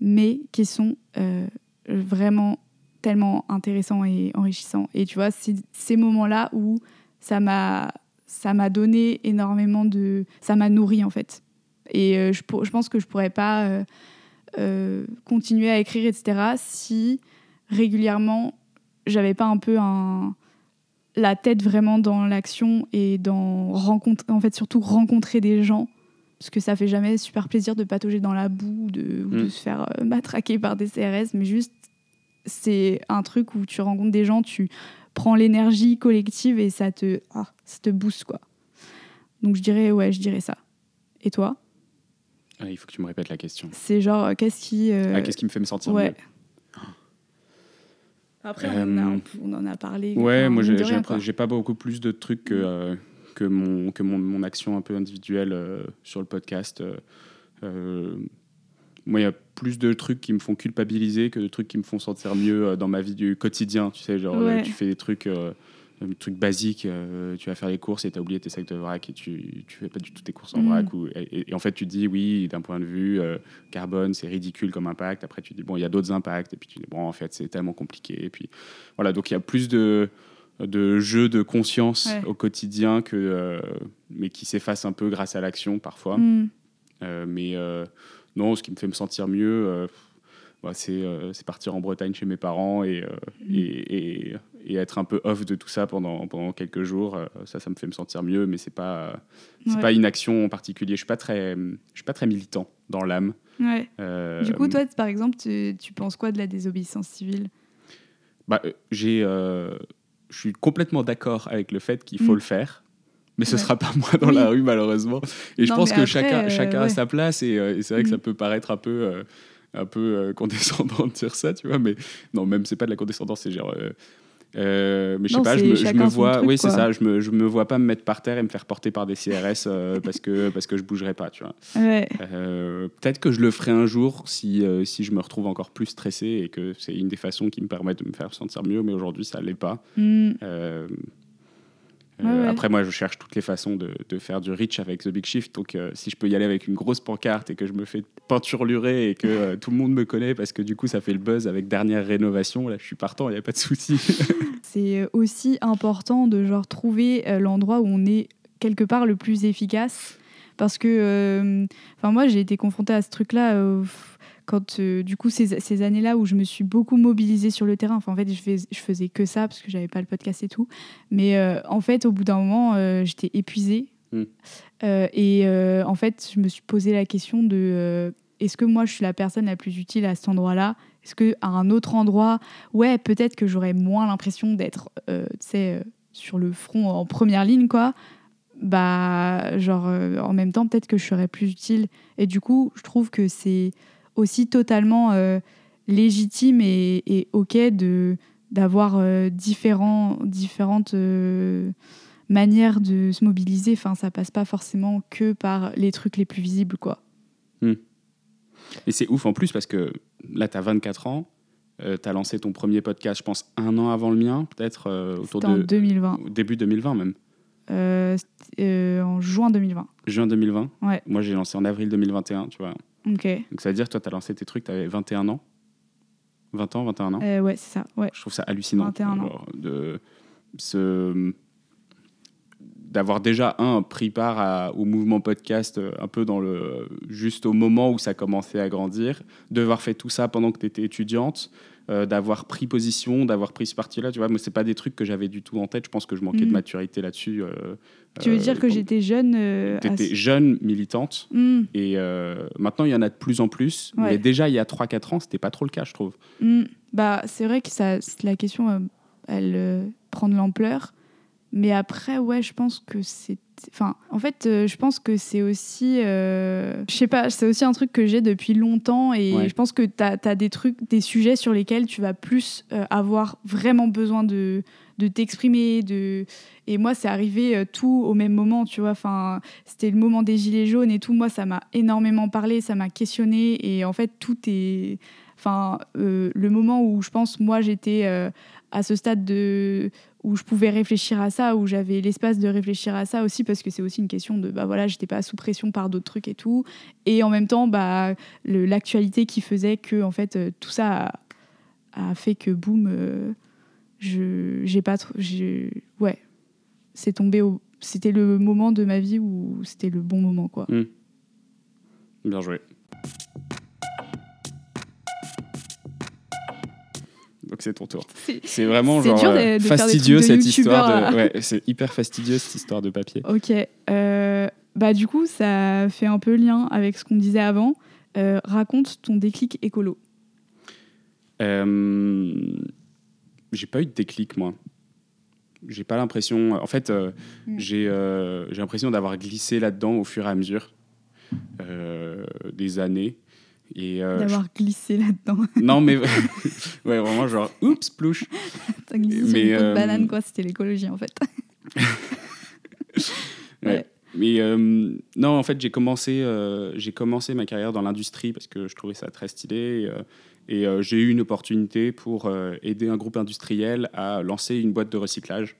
mais qui sont euh, vraiment tellement intéressants et enrichissants. Et tu vois, c'est ces moments-là où ça m'a ça m'a donné énormément de... Ça m'a nourri en fait. Et euh, je, je, pense que je pourrais pas euh, euh, continuer à écrire, etc., si régulièrement j'avais pas un peu un, la tête vraiment dans l'action et dans rencontrer, en fait, surtout rencontrer des gens. Parce que ça fait jamais super plaisir de patauger dans la boue de, ou de mm. se faire matraquer par des CRS, mais juste c'est un truc où tu rencontres des gens, tu prends l'énergie collective et ça te, ah, ça te booste quoi. Donc je dirais ouais, je dirais ça. Et toi? Ah, il faut que tu me répètes la question. C'est genre, euh, qu'est-ce qui. Euh, ah, qu'est-ce qui me fait me sentir ouais. Après, euh, on, en a parlé. Ouais, moi, j'ai pas beaucoup plus de trucs que, que, mon, que mon, mon, action un peu individuelle sur le podcast. moi, il y a plus de trucs qui me font culpabiliser que de trucs qui me font sentir mieux dans ma vie du quotidien. Tu sais, genre, tu fais des trucs un truc basique, euh, tu vas faire les courses et tu as oublié tes sacs de vrac et tu, tu fais pas du tout tes courses en vrac. Mm. Ou, et, en fait, tu te dis, oui, d'un point de vue euh, carbone, c'est ridicule comme impact. Après, tu dis, bon, il y a d'autres impacts. Et puis tu dis, bon, en fait, c'est tellement compliqué. Et puis voilà, donc il y a plus de, de jeux de conscience au quotidien, que, euh, mais qui s'effacent un peu grâce à l'action parfois. Mm. mais non, ce qui me fait me sentir mieux. Bah, c'est partir en Bretagne chez mes parents et, mm. et, et être un peu off de tout ça pendant, pendant quelques jours, euh, ça, ça me fait me sentir mieux, mais c'est pas, c'est pas une action en particulier. Je suis pas très, je suis pas très militant dans l'âme. Ouais. Euh, du coup, toi, par exemple, tu, tu, penses quoi de la désobéissance civile? Bah, euh, j'ai, je suis complètement d'accord avec le fait qu'il faut mm. le faire. Mais ce ne sera pas moi dans la rue, malheureusement. Et je pense que chacun, chacun a sa place. Et, et c'est vrai que ça mm. peut paraître un peu un peu condescendant de dire ça, tu vois, mais non, même c'est pas de la condescendance, c'est genre euh, mais je sais pas, je me, je me vois, oui c'est ça, je me, je me vois pas me mettre par terre et me faire porter par des CRS euh, parce que parce que je bougerai pas, tu vois. Euh, peut-être que je le ferai un jour si si je me retrouve encore plus stressé et que c'est une des façons qui me permettent de me faire sentir mieux, mais aujourd'hui ça l'est pas. Mm. Euh, après, moi, je cherche toutes les façons de, de, faire du reach avec The Big Shift. Donc, euh, si je peux y aller avec une grosse pancarte et que je me fais peinturlurer et que euh, tout le monde me connaît parce que du coup, ça fait le buzz avec dernière rénovation, là, je suis partant, il n'y a pas de souci. C'est aussi important de genre trouver l'endroit où on est quelque part le plus efficace. Parce que, enfin, moi, j'ai été confrontée à ce truc-là quand euh, du coup ces, années-là où je me suis beaucoup mobilisée sur le terrain, enfin en fait je, fais, je faisais que ça parce que j'avais pas le podcast et tout, mais euh, en fait au bout d'un moment euh, j'étais épuisée Mm. Euh, et en fait, je me suis posé la question de est-ce que moi je suis la personne la plus utile à cet endroit-là? Est-ce que à un autre endroit, ouais, peut-être que j'aurais moins l'impression d'être, tu sais, sur le front en première ligne, quoi. Bah, genre, euh, en même temps, peut-être que je serais plus utile. Et du coup, je trouve que c'est aussi totalement euh, légitime et, et ok de d'avoir euh, différents, différentes euh, manières de se mobiliser. Enfin, ça passe pas forcément que par les trucs les plus visibles, quoi. Et c'est ouf en plus parce que là, tu as 24 ans, tu as lancé ton premier podcast, je pense, un an avant le mien, peut-être euh, autour C'était en de. 2020. au Début 2020 même. Euh, euh, en juin 2020. Juin 2020. Ouais. Moi, j'ai lancé en avril 2021, tu vois. Ok. Donc ça veut dire que toi, tu as lancé tes trucs, tu avais 21 ans? 20 ans, 21 ans? Euh, ouais, c'est ça. Ouais. Je trouve ça hallucinant. 21 ans. genre, de ce d'avoir déjà un pris part à- au mouvement podcast euh, un peu dans le juste au moment où ça commençait à grandir, d'avoir fait tout ça pendant que tu étais étudiante, euh, d'avoir pris position, d'avoir pris ce parti-là, tu vois, moi c'est pas des trucs que j'avais du tout en tête, je pense que je manquais de Mhm. maturité là-dessus. euh, Tu veux euh, dire que quand- j'étais jeune euh, à T'étais ce- jeune militante Hmm, et euh, maintenant il y en a de plus en plus, Ouais. mais déjà il y a 3-4 ans c'était pas trop le cas je trouve. hmm. Bah, c'est vrai que ça, la question, euh, elle euh, prend de l'ampleur. Mais après, ouais, je pense que c'est. Enfin, en fait, euh, je pense que c'est aussi. euh, Je sais pas, c'est aussi un truc que j'ai depuis longtemps. Et Ouais. je pense que tu as, des trucs, des sujets sur lesquels tu vas plus euh, avoir vraiment besoin de, de t'exprimer. De... Et moi, c'est arrivé tout au même moment, tu vois. Enfin, c'était le moment des Gilets jaunes et tout. Moi, ça m'a énormément parlé, ça m'a questionné. Et en fait, tout est. Enfin, le moment où je pense, moi, j'étais à ce stade de où je pouvais réfléchir à ça, où j'avais l'espace de réfléchir à ça aussi, parce que c'est aussi une question de, bah voilà, j'étais pas sous pression par d'autres trucs et tout. Et en même temps, bah, l'actualité qui faisait que, en fait, euh, tout ça a, fait que, boum, euh, je, j'ai pas trop. Ouais, c'est tombé au. C'était le moment de ma vie où c'était le bon moment, quoi. Bien joué. Donc c'est ton tour. C'est- vraiment genre dur de- euh, de fastidieux de cette histoire de. là. Ouais, c'est hyper fastidieux cette histoire de papier. Ok. euh, bah, du coup, ça fait un peu lien avec ce qu'on disait avant. Euh, raconte ton déclic écolo. Euh, j'ai pas eu de déclic moi. J'ai pas l'impression. En fait, euh, Mm. j'ai euh, j'ai l'impression d'avoir glissé là-dedans au fur et à mesure euh, des années. Et euh, D'avoir glissé là-dedans. non mais ouais vraiment genre oups plouche. T'as glissé sur Mais, une peau de euh, banane, quoi. C'était l'écologie, en fait. Ouais. Mais euh, non, en fait, j'ai commencé, j'ai commencé ma carrière dans l'industrie parce que je trouvais ça très stylé. Et, et, j'ai eu une opportunité pour aider un groupe industriel à lancer une boîte de recyclage,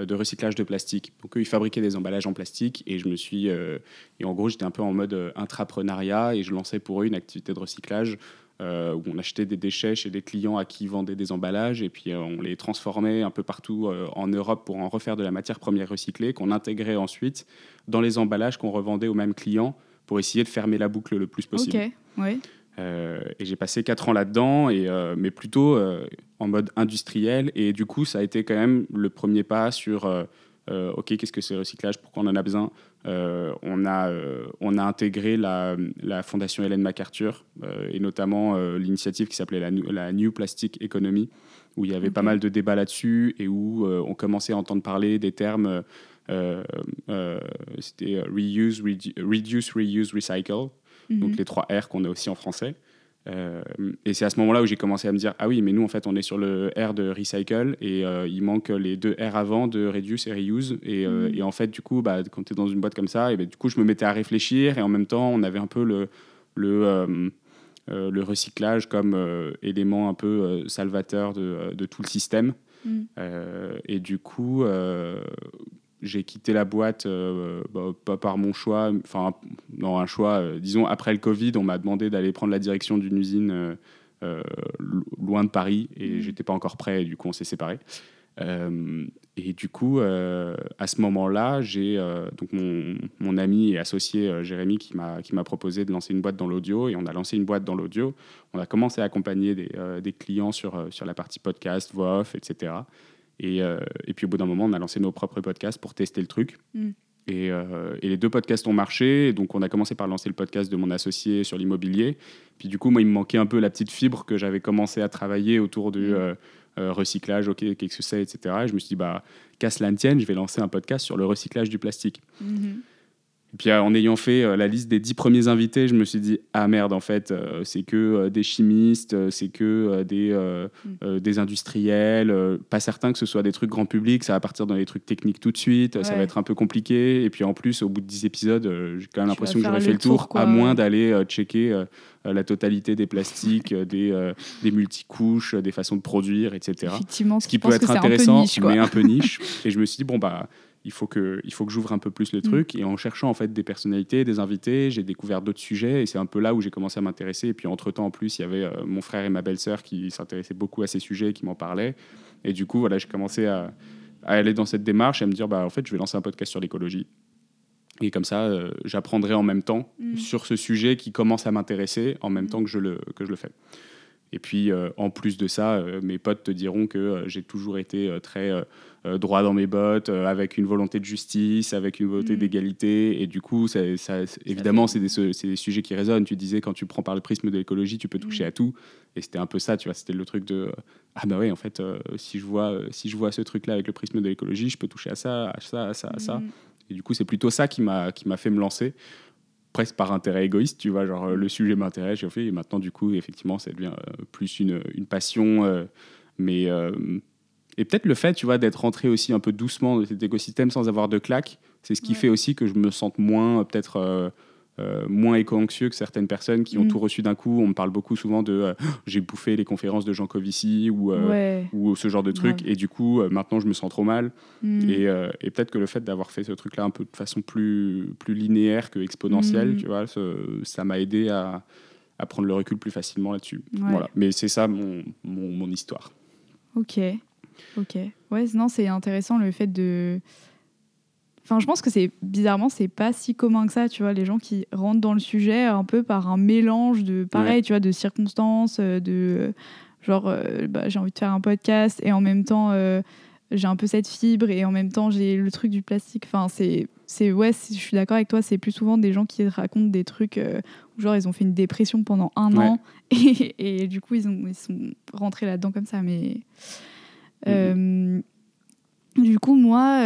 de recyclage de plastique. Donc, eux, ils fabriquaient des emballages en plastique et je me suis. euh, et en gros, j'étais un peu en mode euh, intrapreneuriat et je lançais pour eux une activité de recyclage. euh, où on achetait des déchets chez des clients à qui ils vendaient des emballages et puis euh, on les transformait un peu partout euh, en Europe pour en refaire de la matière première recyclée qu'on intégrait ensuite dans les emballages qu'on revendait aux mêmes clients pour essayer de fermer la boucle le plus possible. Euh, et j'ai passé quatre ans là-dedans, et, euh, mais plutôt euh, en mode industriel. Et du coup, ça a été quand même le premier pas sur OK, qu'est-ce que c'est le recyclage Pourquoi on en a besoin? On, a, on a intégré la, la fondation Hélène MacArthur, et notamment l'initiative qui s'appelait la, New Plastic Economy, où il y avait pas mal de débats là-dessus, et où on commençait à entendre parler des termes. c'était reuse, redu- reduce, reuse, recycle donc Mhm. les trois R qu'on a aussi en français. Euh, et c'est à ce moment-là où j'ai commencé à me dire ah oui mais nous en fait on est sur le R de recycle et euh, il manque les deux R avant de reduce et reuse et, euh, Mhm. et en fait du coup bah, quand tu es dans une boîte comme ça et ben, du coup je me mettais à réfléchir et en même temps on avait un peu le le, le recyclage comme élément un peu salvateur de, de tout le système Mhm. et du coup, j'ai quitté la boîte, euh, bah, pas par mon choix, enfin, non, un choix, euh, disons, après le Covid, on m'a demandé d'aller prendre la direction d'une usine euh, lo- loin de Paris et Mhm. j'étais pas encore prêt, et du coup, on s'est séparés. Et du coup, à ce moment-là, j'ai donc mon, mon ami et associé Jérémy qui m'a qui m'a proposé de lancer une boîte dans l'audio et on a lancé une boîte dans l'audio. On a commencé à accompagner des, des clients sur, sur la partie podcast, voix off, etc. Et, euh, et puis au bout d'un moment, on a lancé nos propres podcasts pour tester le truc. Mm. Et, et, les deux podcasts ont marché. Donc, on a commencé par lancer le podcast de mon associé sur l'immobilier. Puis, du coup, moi, il me manquait un peu la petite fibre que j'avais commencé à travailler autour du mmh. recyclage, ok, qu'est-ce que c'est, etc. Et je me suis dit, bah, qu'à cela ne tienne, je vais lancer un podcast sur le recyclage du plastique. Mmh. Et puis en ayant fait euh, la liste des dix premiers invités, je me suis dit ah merde en fait euh, c'est que euh, des chimistes, c'est que des mm. des industriels, pas certain que ce soit des trucs grand public, ça va partir dans les trucs techniques tout de suite, ça va être un peu compliqué. Et puis en plus au bout de dix épisodes, j'ai quand même l'impression que j'aurais fait le tour, à moins d'aller checker la totalité des plastiques, des, des multicouches, des façons de produire, etc. Effectivement, ce qui peut être intéressant, mais un peu niche. et je me suis dit bon bah il faut que, il faut que j'ouvre un peu plus le mm. truc. Et en cherchant en fait des personnalités, des invités, j'ai découvert d'autres sujets. Et c'est un peu là où j'ai commencé à m'intéresser. Et puis entre-temps, en plus, il y avait euh, mon frère et ma belle-sœur qui s'intéressaient beaucoup à ces sujets, qui m'en parlaient. Et du coup, voilà, j'ai commencé à, aller dans cette démarche et à me dire, bah, en fait, je vais lancer un podcast sur l'écologie. Et comme ça, euh, j'apprendrai en même temps mm. sur ce sujet qui commence à m'intéresser en même mm. temps que je le, que je le fais. Et puis, euh, en plus de ça, euh, mes potes te diront que euh, j'ai toujours été très droit dans mes bottes, avec une volonté de justice, avec une volonté mm. d'égalité. Et du coup, ça, évidemment, c'est des, des, sujets qui résonnent. Tu disais, quand tu prends par le prisme de l'écologie, tu peux toucher mm. à tout. Et c'était un peu ça, tu vois. C'était le truc de Ah, bah oui, en fait, si, je vois, si je vois ce truc-là avec le prisme de l'écologie, je peux toucher à ça, à ça, à ça, à ça. Mm. Et du coup, c'est plutôt ça qui m'a fait me lancer presque par intérêt égoïste, tu vois, genre le sujet m'intéresse, j'ai fait, et maintenant du coup, effectivement, ça devient euh, plus une, une passion, euh, mais euh, et peut-être le fait, tu vois, d'être rentré aussi un peu doucement dans cet écosystème sans avoir de claque, c'est ce qui fait aussi que je me sente moins peut-être euh, moins éco-anxieux que certaines personnes qui ont mm. tout reçu d'un coup. On me parle beaucoup souvent de euh, j'ai bouffé les conférences de Jean Covici ou, euh, ou ce genre de truc. Et du coup, maintenant, je me sens trop mal. Mm. Et, et peut-être que le fait d'avoir fait ce truc-là un peu de façon plus, plus linéaire que exponentielle, mm. tu vois, ça m'a aidé à, à, prendre le recul plus facilement là-dessus. Voilà. Mais c'est ça mon, mon, mon histoire. Ok. Ok. Ouais, non, c'est intéressant le fait de Enfin, je pense que c'est bizarrement, c'est pas si commun que ça, tu vois, les gens qui rentrent dans le sujet un peu par un mélange de, pareil, tu vois, de circonstances, euh, de genre, euh, bah, j'ai envie de faire un podcast et en même temps, euh, j'ai un peu cette fibre et en même temps, j'ai le truc du plastique. Enfin, c'est, c'est ouais, je suis d'accord avec toi, c'est plus souvent des gens qui racontent des trucs où, genre, ils ont fait une dépression pendant un an et, et, du coup, ils, ont, ils sont rentrés là-dedans comme ça. Mais mm-hmm. du coup, moi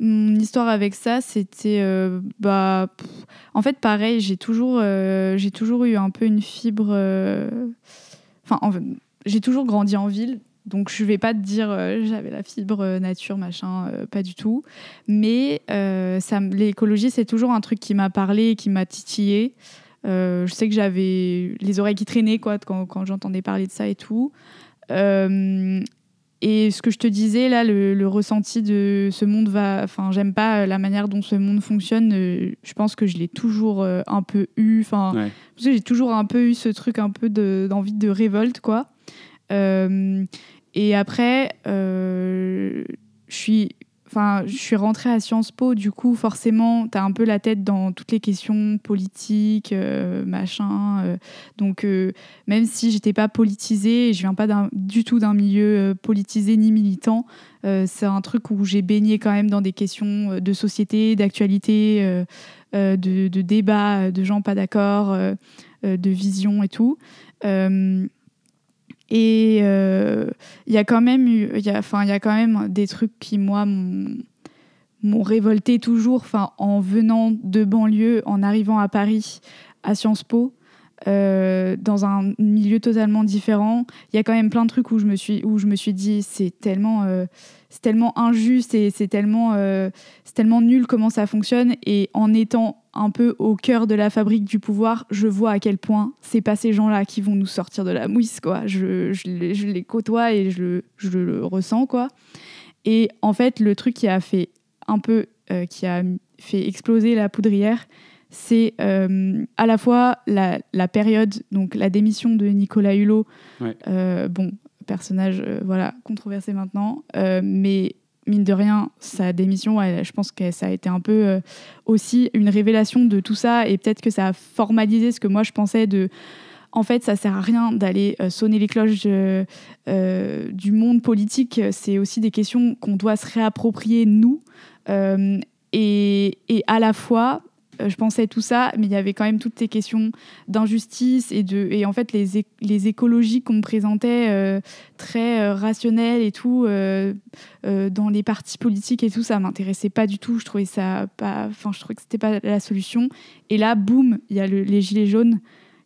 mon histoire avec ça, c'était euh, bah en fait pareil, j'ai toujours euh, j'ai toujours eu un peu une fibre euh, enfin j'ai toujours grandi en ville. Donc je vais pas te dire j'avais la fibre nature machin pas du tout, mais ça l'écologie c'est toujours un truc qui m'a parlé qui m'a titillé. je sais que j'avais les oreilles qui traînaient quoi quand, quand j'entendais parler de ça et tout. Et ce que je te disais, là, le, ressenti de ce monde va. Enfin, j'aime pas la manière dont ce monde fonctionne. Euh, je pense que je l'ai toujours euh, un peu eu. Enfin, j'ai toujours un peu eu ce truc un peu d'envie de, révolte, quoi. Euh, et après, je suis Enfin, je suis rentrée à Sciences Po, du coup, forcément, tu as un peu la tête dans toutes les questions politiques, euh, machin. Euh. donc, euh, même si j'étais pas politisée, je viens pas du tout d'un milieu politisé ni militant, c'est un truc où j'ai baigné quand même dans des questions de société, d'actualité, de, de débat, de gens pas d'accord, de vision et tout. Et euh, il y a quand même y a, quand même des trucs qui moi m'ont révolté toujours. En venant de banlieue, en arrivant à Paris, à Sciences Po, euh, dans un milieu totalement différent, il y a quand même plein de trucs où je me suis, où je me suis dit c'est tellement, euh, c'est tellement injuste et c'est tellement, c'est tellement nul comment ça fonctionne. Et en étant un peu au cœur de la fabrique du pouvoir, je vois à quel point c'est pas ces gens-là qui vont nous sortir de la mouisse, quoi. Je, je, les, je les, côtoie et je, je, le ressens, quoi. Et en fait, le truc qui a fait un peu, euh, qui a fait exploser la poudrière, c'est euh, à la fois la, la, période, donc la démission de Nicolas Hulot, euh, bon, personnage, voilà, controversé maintenant, mais mine de rien, sa démission, je pense que ça a été un peu euh, aussi une révélation de tout ça et peut-être que ça a formalisé ce que moi je pensais de. En fait, ça sert à rien d'aller euh, sonner les cloches euh, du monde politique. C'est aussi des questions qu'on doit se réapproprier nous. Et, et à la fois, je pensais tout ça, mais il y avait quand même toutes ces questions d'injustice et et en fait les, les écologies qu'on me présentait euh, très euh, rationnelles et tout dans les partis politiques et tout ça m'intéressait pas du tout. Je trouvais ça pas, je trouvais que c'était pas la solution. Et là, boum, il y a les gilets jaunes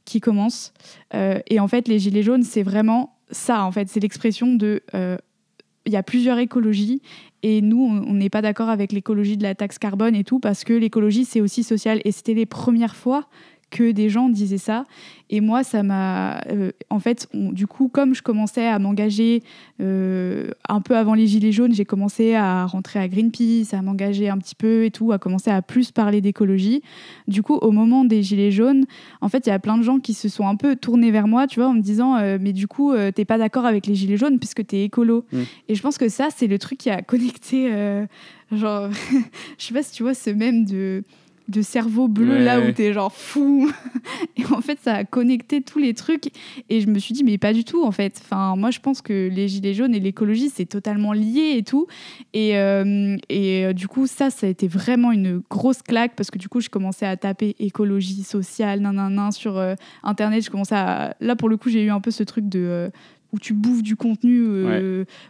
qui commencent. et en fait, les gilets jaunes, c'est vraiment ça. En fait, c'est l'expression de il y a plusieurs écologies et nous, on n'est pas d'accord avec l'écologie de la taxe carbone et tout parce que l'écologie, c'est aussi social. Et c'était les premières fois que des gens disaient ça. Et moi, ça m'a. Euh, en fait, du coup, comme je commençais à m'engager euh, un peu avant les Gilets jaunes, j'ai commencé à rentrer à Greenpeace, à m'engager un petit peu et tout, à commencer à plus parler d'écologie. Du coup, au moment des Gilets jaunes, en fait, il y a plein de gens qui se sont un peu tournés vers moi, tu vois, en me disant euh, Mais du coup, t'es pas d'accord avec les Gilets jaunes puisque t'es écolo. Mmh. Et je pense que ça, c'est le truc qui a connecté. genre, je sais pas si tu vois ce même de de cerveau bleu là où t'es genre fou. Et en fait ça a connecté tous les trucs. Et je me suis dit mais pas du tout en fait. Enfin moi je pense que les gilets jaunes et l'écologie c'est totalement lié et tout. Et, euh, et euh, du coup ça ça a été vraiment une grosse claque parce que du coup je commençais à taper écologie sociale nan nan nan sur euh, internet. Je commençais à là pour le coup j'ai eu un peu ce truc de où tu bouffes du contenu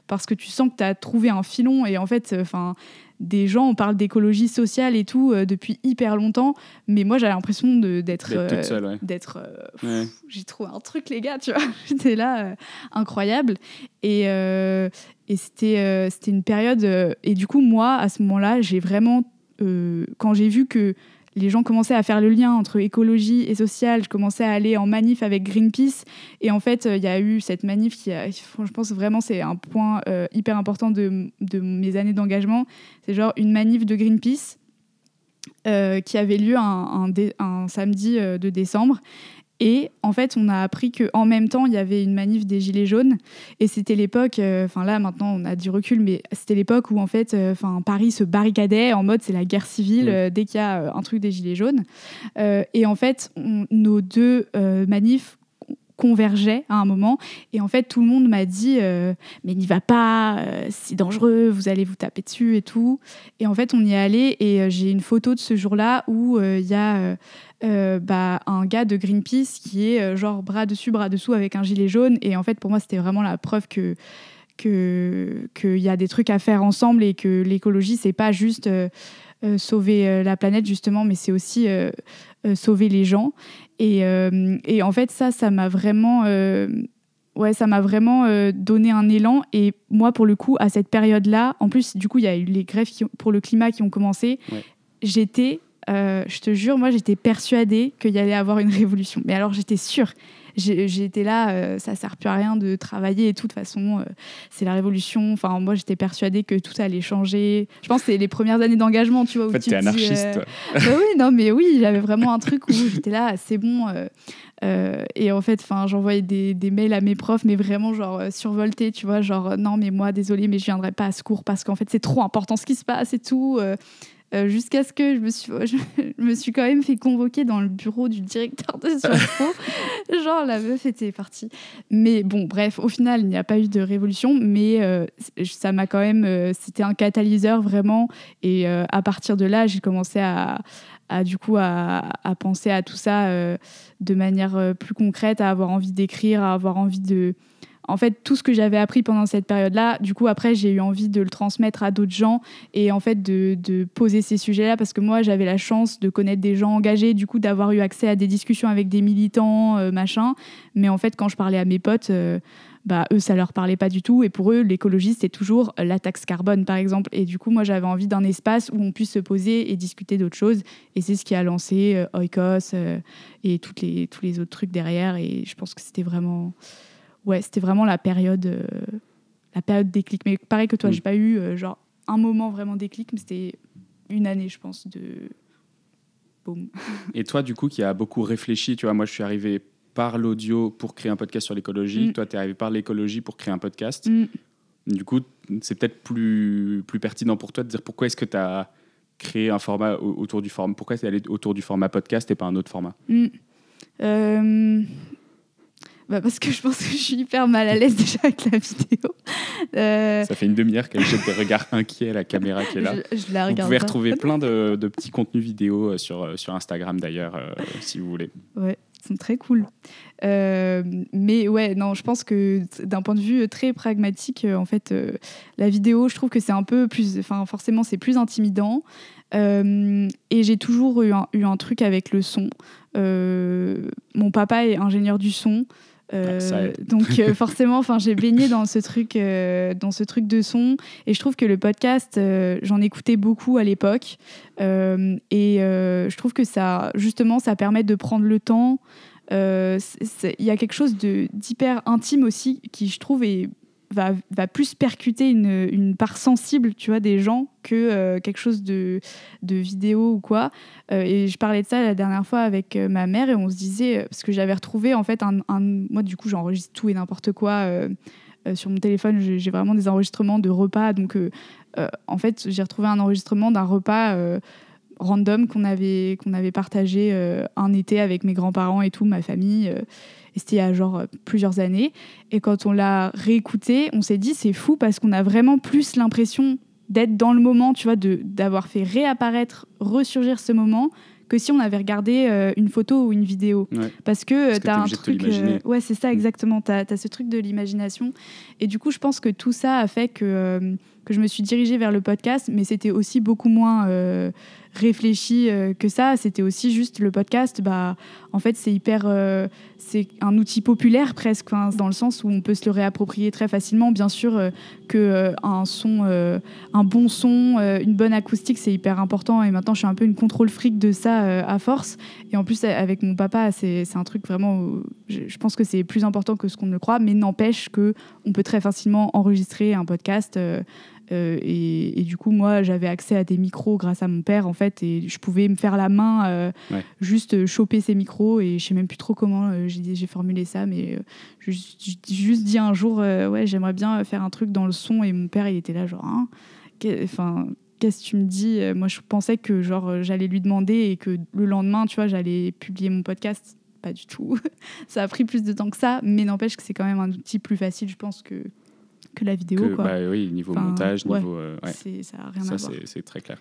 parce que tu sens que tu as trouvé un filon. Et en fait enfin des gens, on parle d'écologie sociale et tout euh, depuis hyper longtemps, mais moi j'ai l'impression d'être d'être euh, euh, j'ai trouvé un truc les gars, tu vois, j'étais là incroyable. Et, et c'était c'était une période et du coup moi à ce moment-là j'ai vraiment quand j'ai vu que les gens commençaient à faire le lien entre écologie et social. Je commençais à aller en manif avec Greenpeace. Et en fait, il y a eu cette manif qui, je pense vraiment, c'est un point euh, hyper important de, mes années d'engagement. C'est genre une manif de Greenpeace. Euh, qui avait lieu un, samedi euh, de décembre et en fait, on a appris qu'en même temps, il y avait une manif des Gilets jaunes. Et c'était l'époque, euh, enfin là maintenant on a du recul, mais c'était l'époque où en fait, euh, Paris se barricadait en mode c'est la guerre civile euh, dès qu'il y a un truc des Gilets jaunes. et en fait, nos deux manifs convergeaient à un moment et en fait tout le monde m'a dit mais n'y va pas c'est dangereux vous allez vous taper dessus et tout et en fait on y est allé et j'ai une photo de ce jour-là où il y a euh, bah, un gars de Greenpeace qui est euh, genre bras dessus, bras dessous avec un gilet jaune. Et en fait, pour moi, c'était vraiment la preuve que qu'il y a des trucs à faire ensemble et que l'écologie, c'est pas juste euh, sauver la planète, justement, mais c'est aussi sauver les gens. Et, et, en fait, ça, ça m'a vraiment. Ouais, ça m'a vraiment donné un élan. Et moi, pour le coup, à cette période-là, en plus, du coup, il y a eu les grèves pour le climat qui ont commencé. J'étais euh, je te jure, moi j'étais persuadée qu'il y allait avoir une révolution. Mais alors j'étais sûre. J'étais là, euh, ça sert plus à rien de travailler et tout. De toute façon, euh, c'est la révolution. Enfin, moi j'étais persuadée que tout allait changer. Je pense que c'est les premières années d'engagement, tu vois. En fait, tu es anarchiste, toi. bah oui, non, mais oui, j'avais vraiment un truc où j'étais là, c'est bon. et en fait, j'envoyais des, des, mails à mes profs, mais vraiment genre survoltés, tu vois, genre non, mais moi, désolé, mais je viendrai pas à ce cours parce qu'en fait, c'est trop important ce qui se passe et tout. Euh, jusqu'à ce que je me, suis, je me suis quand même fait convoquer dans le bureau du directeur de Sciences Po. Genre, la meuf était partie. Mais bon, bref, au final, il n'y a pas eu de révolution, mais euh, ça m'a quand même. Euh, c'était un catalyseur vraiment. Et à partir de là, j'ai commencé à, à, du coup à, à, penser à tout ça de manière plus concrète, à avoir envie d'écrire, à avoir envie de en fait, tout ce que j'avais appris pendant cette période-là, du coup, après, j'ai eu envie de le transmettre à d'autres gens et en fait de, poser ces sujets-là parce que moi, j'avais la chance de connaître des gens engagés, du coup, d'avoir eu accès à des discussions avec des militants, euh, machin. Mais en fait, quand je parlais à mes potes, euh, bah, eux, ça leur parlait pas du tout. Et pour eux, l'écologie, c'est toujours la taxe carbone, par exemple. Et du coup, moi, j'avais envie d'un espace où on puisse se poser et discuter d'autres choses. Et c'est ce qui a lancé euh, Oikos et toutes les, tous les autres trucs derrière. Et je pense que c'était vraiment ouais, c'était vraiment la période, euh, la période déclic. Mais pareil que toi, je mm. j'ai pas eu euh, genre un moment vraiment déclic, mais c'était une année, je pense, de boum. Et toi, du coup, qui a beaucoup réfléchi, tu vois, moi, je suis arrivé par l'audio pour créer un podcast sur l'écologie. Mm. Toi, tu es arrivé par l'écologie pour créer un podcast. Mm. Du coup, c'est peut-être plus, plus pertinent pour toi de dire pourquoi est-ce que tu as créé un format autour du format. Pourquoi tu es allé autour du format podcast et pas un autre format? Euh, bah parce que je pense que je suis hyper mal à l'aise déjà avec la vidéo. Euh, Ça fait une demi-heure qu'elle jette des regards inquiets à la caméra qui est là. Je, la regarde vous pouvez retrouver plein de, de, petits contenus vidéo euh, sur, euh, sur Instagram d'ailleurs, si vous voulez. Ouais, ils sont très cool. mais ouais, non, je pense que d'un point de vue très pragmatique, en fait, la vidéo, je trouve que c'est un peu plus, enfin forcément, c'est plus intimidant. et j'ai toujours eu un, eu un, truc avec le son. mon papa est ingénieur du son. Euh, donc euh, forcément, enfin, j'ai baigné dans ce truc, euh, dans ce truc de son, et je trouve que le podcast, j'en écoutais beaucoup à l'époque, et je trouve que ça, justement, ça permet de prendre le temps. Il y a quelque chose d'hyper intime aussi qui, je trouve, est va, plus percuter une, une, part sensible, tu vois, des gens que euh, quelque chose de, de, vidéo ou quoi. Euh, et je parlais de ça la dernière fois avec euh, ma mère et on se disait, parce que j'avais retrouvé en fait un, moi du coup j'enregistre tout et n'importe quoi. sur mon téléphone, j'ai vraiment des enregistrements de repas. Donc, en fait, j'ai retrouvé un enregistrement d'un repas random qu'on avait, qu'on avait partagé un été avec mes grands-parents et tout, ma famille. Et c'était il y a genre euh, plusieurs années. Et quand on l'a réécouté, on s'est dit c'est fou parce qu'on a vraiment plus l'impression d'être dans le moment, tu vois, d'avoir fait réapparaître, ressurgir ce moment que si on avait regardé euh, une photo ou une vidéo. Parce que tu as un truc. Euh, ouais, c'est ça, mm. exactement. Tu as, ce truc de l'imagination. Et du coup, je pense que tout ça a fait que, que je me suis dirigée vers le podcast, mais c'était aussi beaucoup moins réfléchi que ça. C'était aussi juste le podcast. Bah, en fait, c'est hyper c'est un outil populaire presque, dans le sens où on peut se le réapproprier très facilement. Bien sûr euh, que euh, un son, euh, un bon son, une bonne acoustique, c'est hyper important. Et maintenant, je suis un peu une contrôle fric de ça à force. Et en plus, avec mon papa, c'est un truc vraiment. Je pense que c'est plus important que ce qu'on ne le croit, mais n'empêche que on peut très facilement enregistrer un podcast euh, et, du coup, moi, j'avais accès à des micros grâce à mon père, en fait, et je pouvais me faire la main, euh, juste choper ces micros, et je sais même plus trop comment euh, j'ai formulé ça, mais j'ai juste dit un jour, ouais, j'aimerais bien faire un truc dans le son, et mon père, il était là, genre, hein, enfin qu'est-ce que tu me dis? Moi, je pensais que genre j'allais lui demander et que le lendemain, tu vois, j'allais publier mon podcast. Pas du tout. ça a pris plus de temps que ça, mais n'empêche que c'est quand même un outil plus facile, je pense, que, que la vidéo. quoi. Bah, oui, niveau montage, niveau. Euh, ça n'a rien à voir. C'est très clair.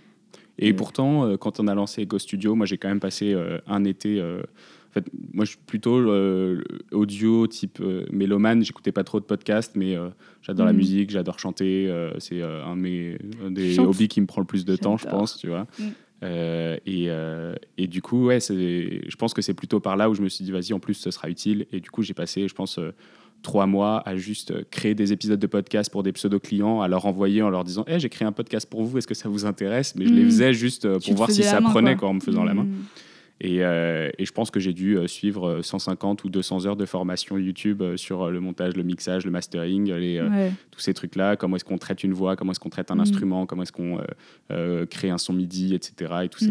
Et pourtant, euh, quand on a lancé Go Studio, moi j'ai quand même passé euh, un été. en fait, moi je suis plutôt audio type mélomane. J'écoutais pas trop de podcasts, mais j'adore la mm. musique, j'adore chanter. c'est un, des hobbies qui me prend le plus de temps, je pense, tu vois. Mm. et, et, du coup, ouais, je pense que c'est plutôt par là où je me suis dit, vas-y, en plus, ce sera utile. Et du coup, j'ai passé, je pense, trois mois à juste créer des épisodes de podcast pour des pseudo-clients, à leur envoyer en leur disant hey, j'ai créé un podcast pour vous, est-ce que ça vous intéresse? Mais je les mm. faisais juste euh, pour voir si ça prenait quoi. en me faisant la main. Mm. Et, euh, et, je pense que j'ai dû euh, suivre 150 ou 200 heures de formation YouTube sur le montage, le mixage, le mastering, les, tous ces trucs-là. Comment est-ce qu'on traite une voix, comment est-ce qu'on traite un mm. instrument, comment est-ce qu'on crée un son MIDI, etc. Et, tout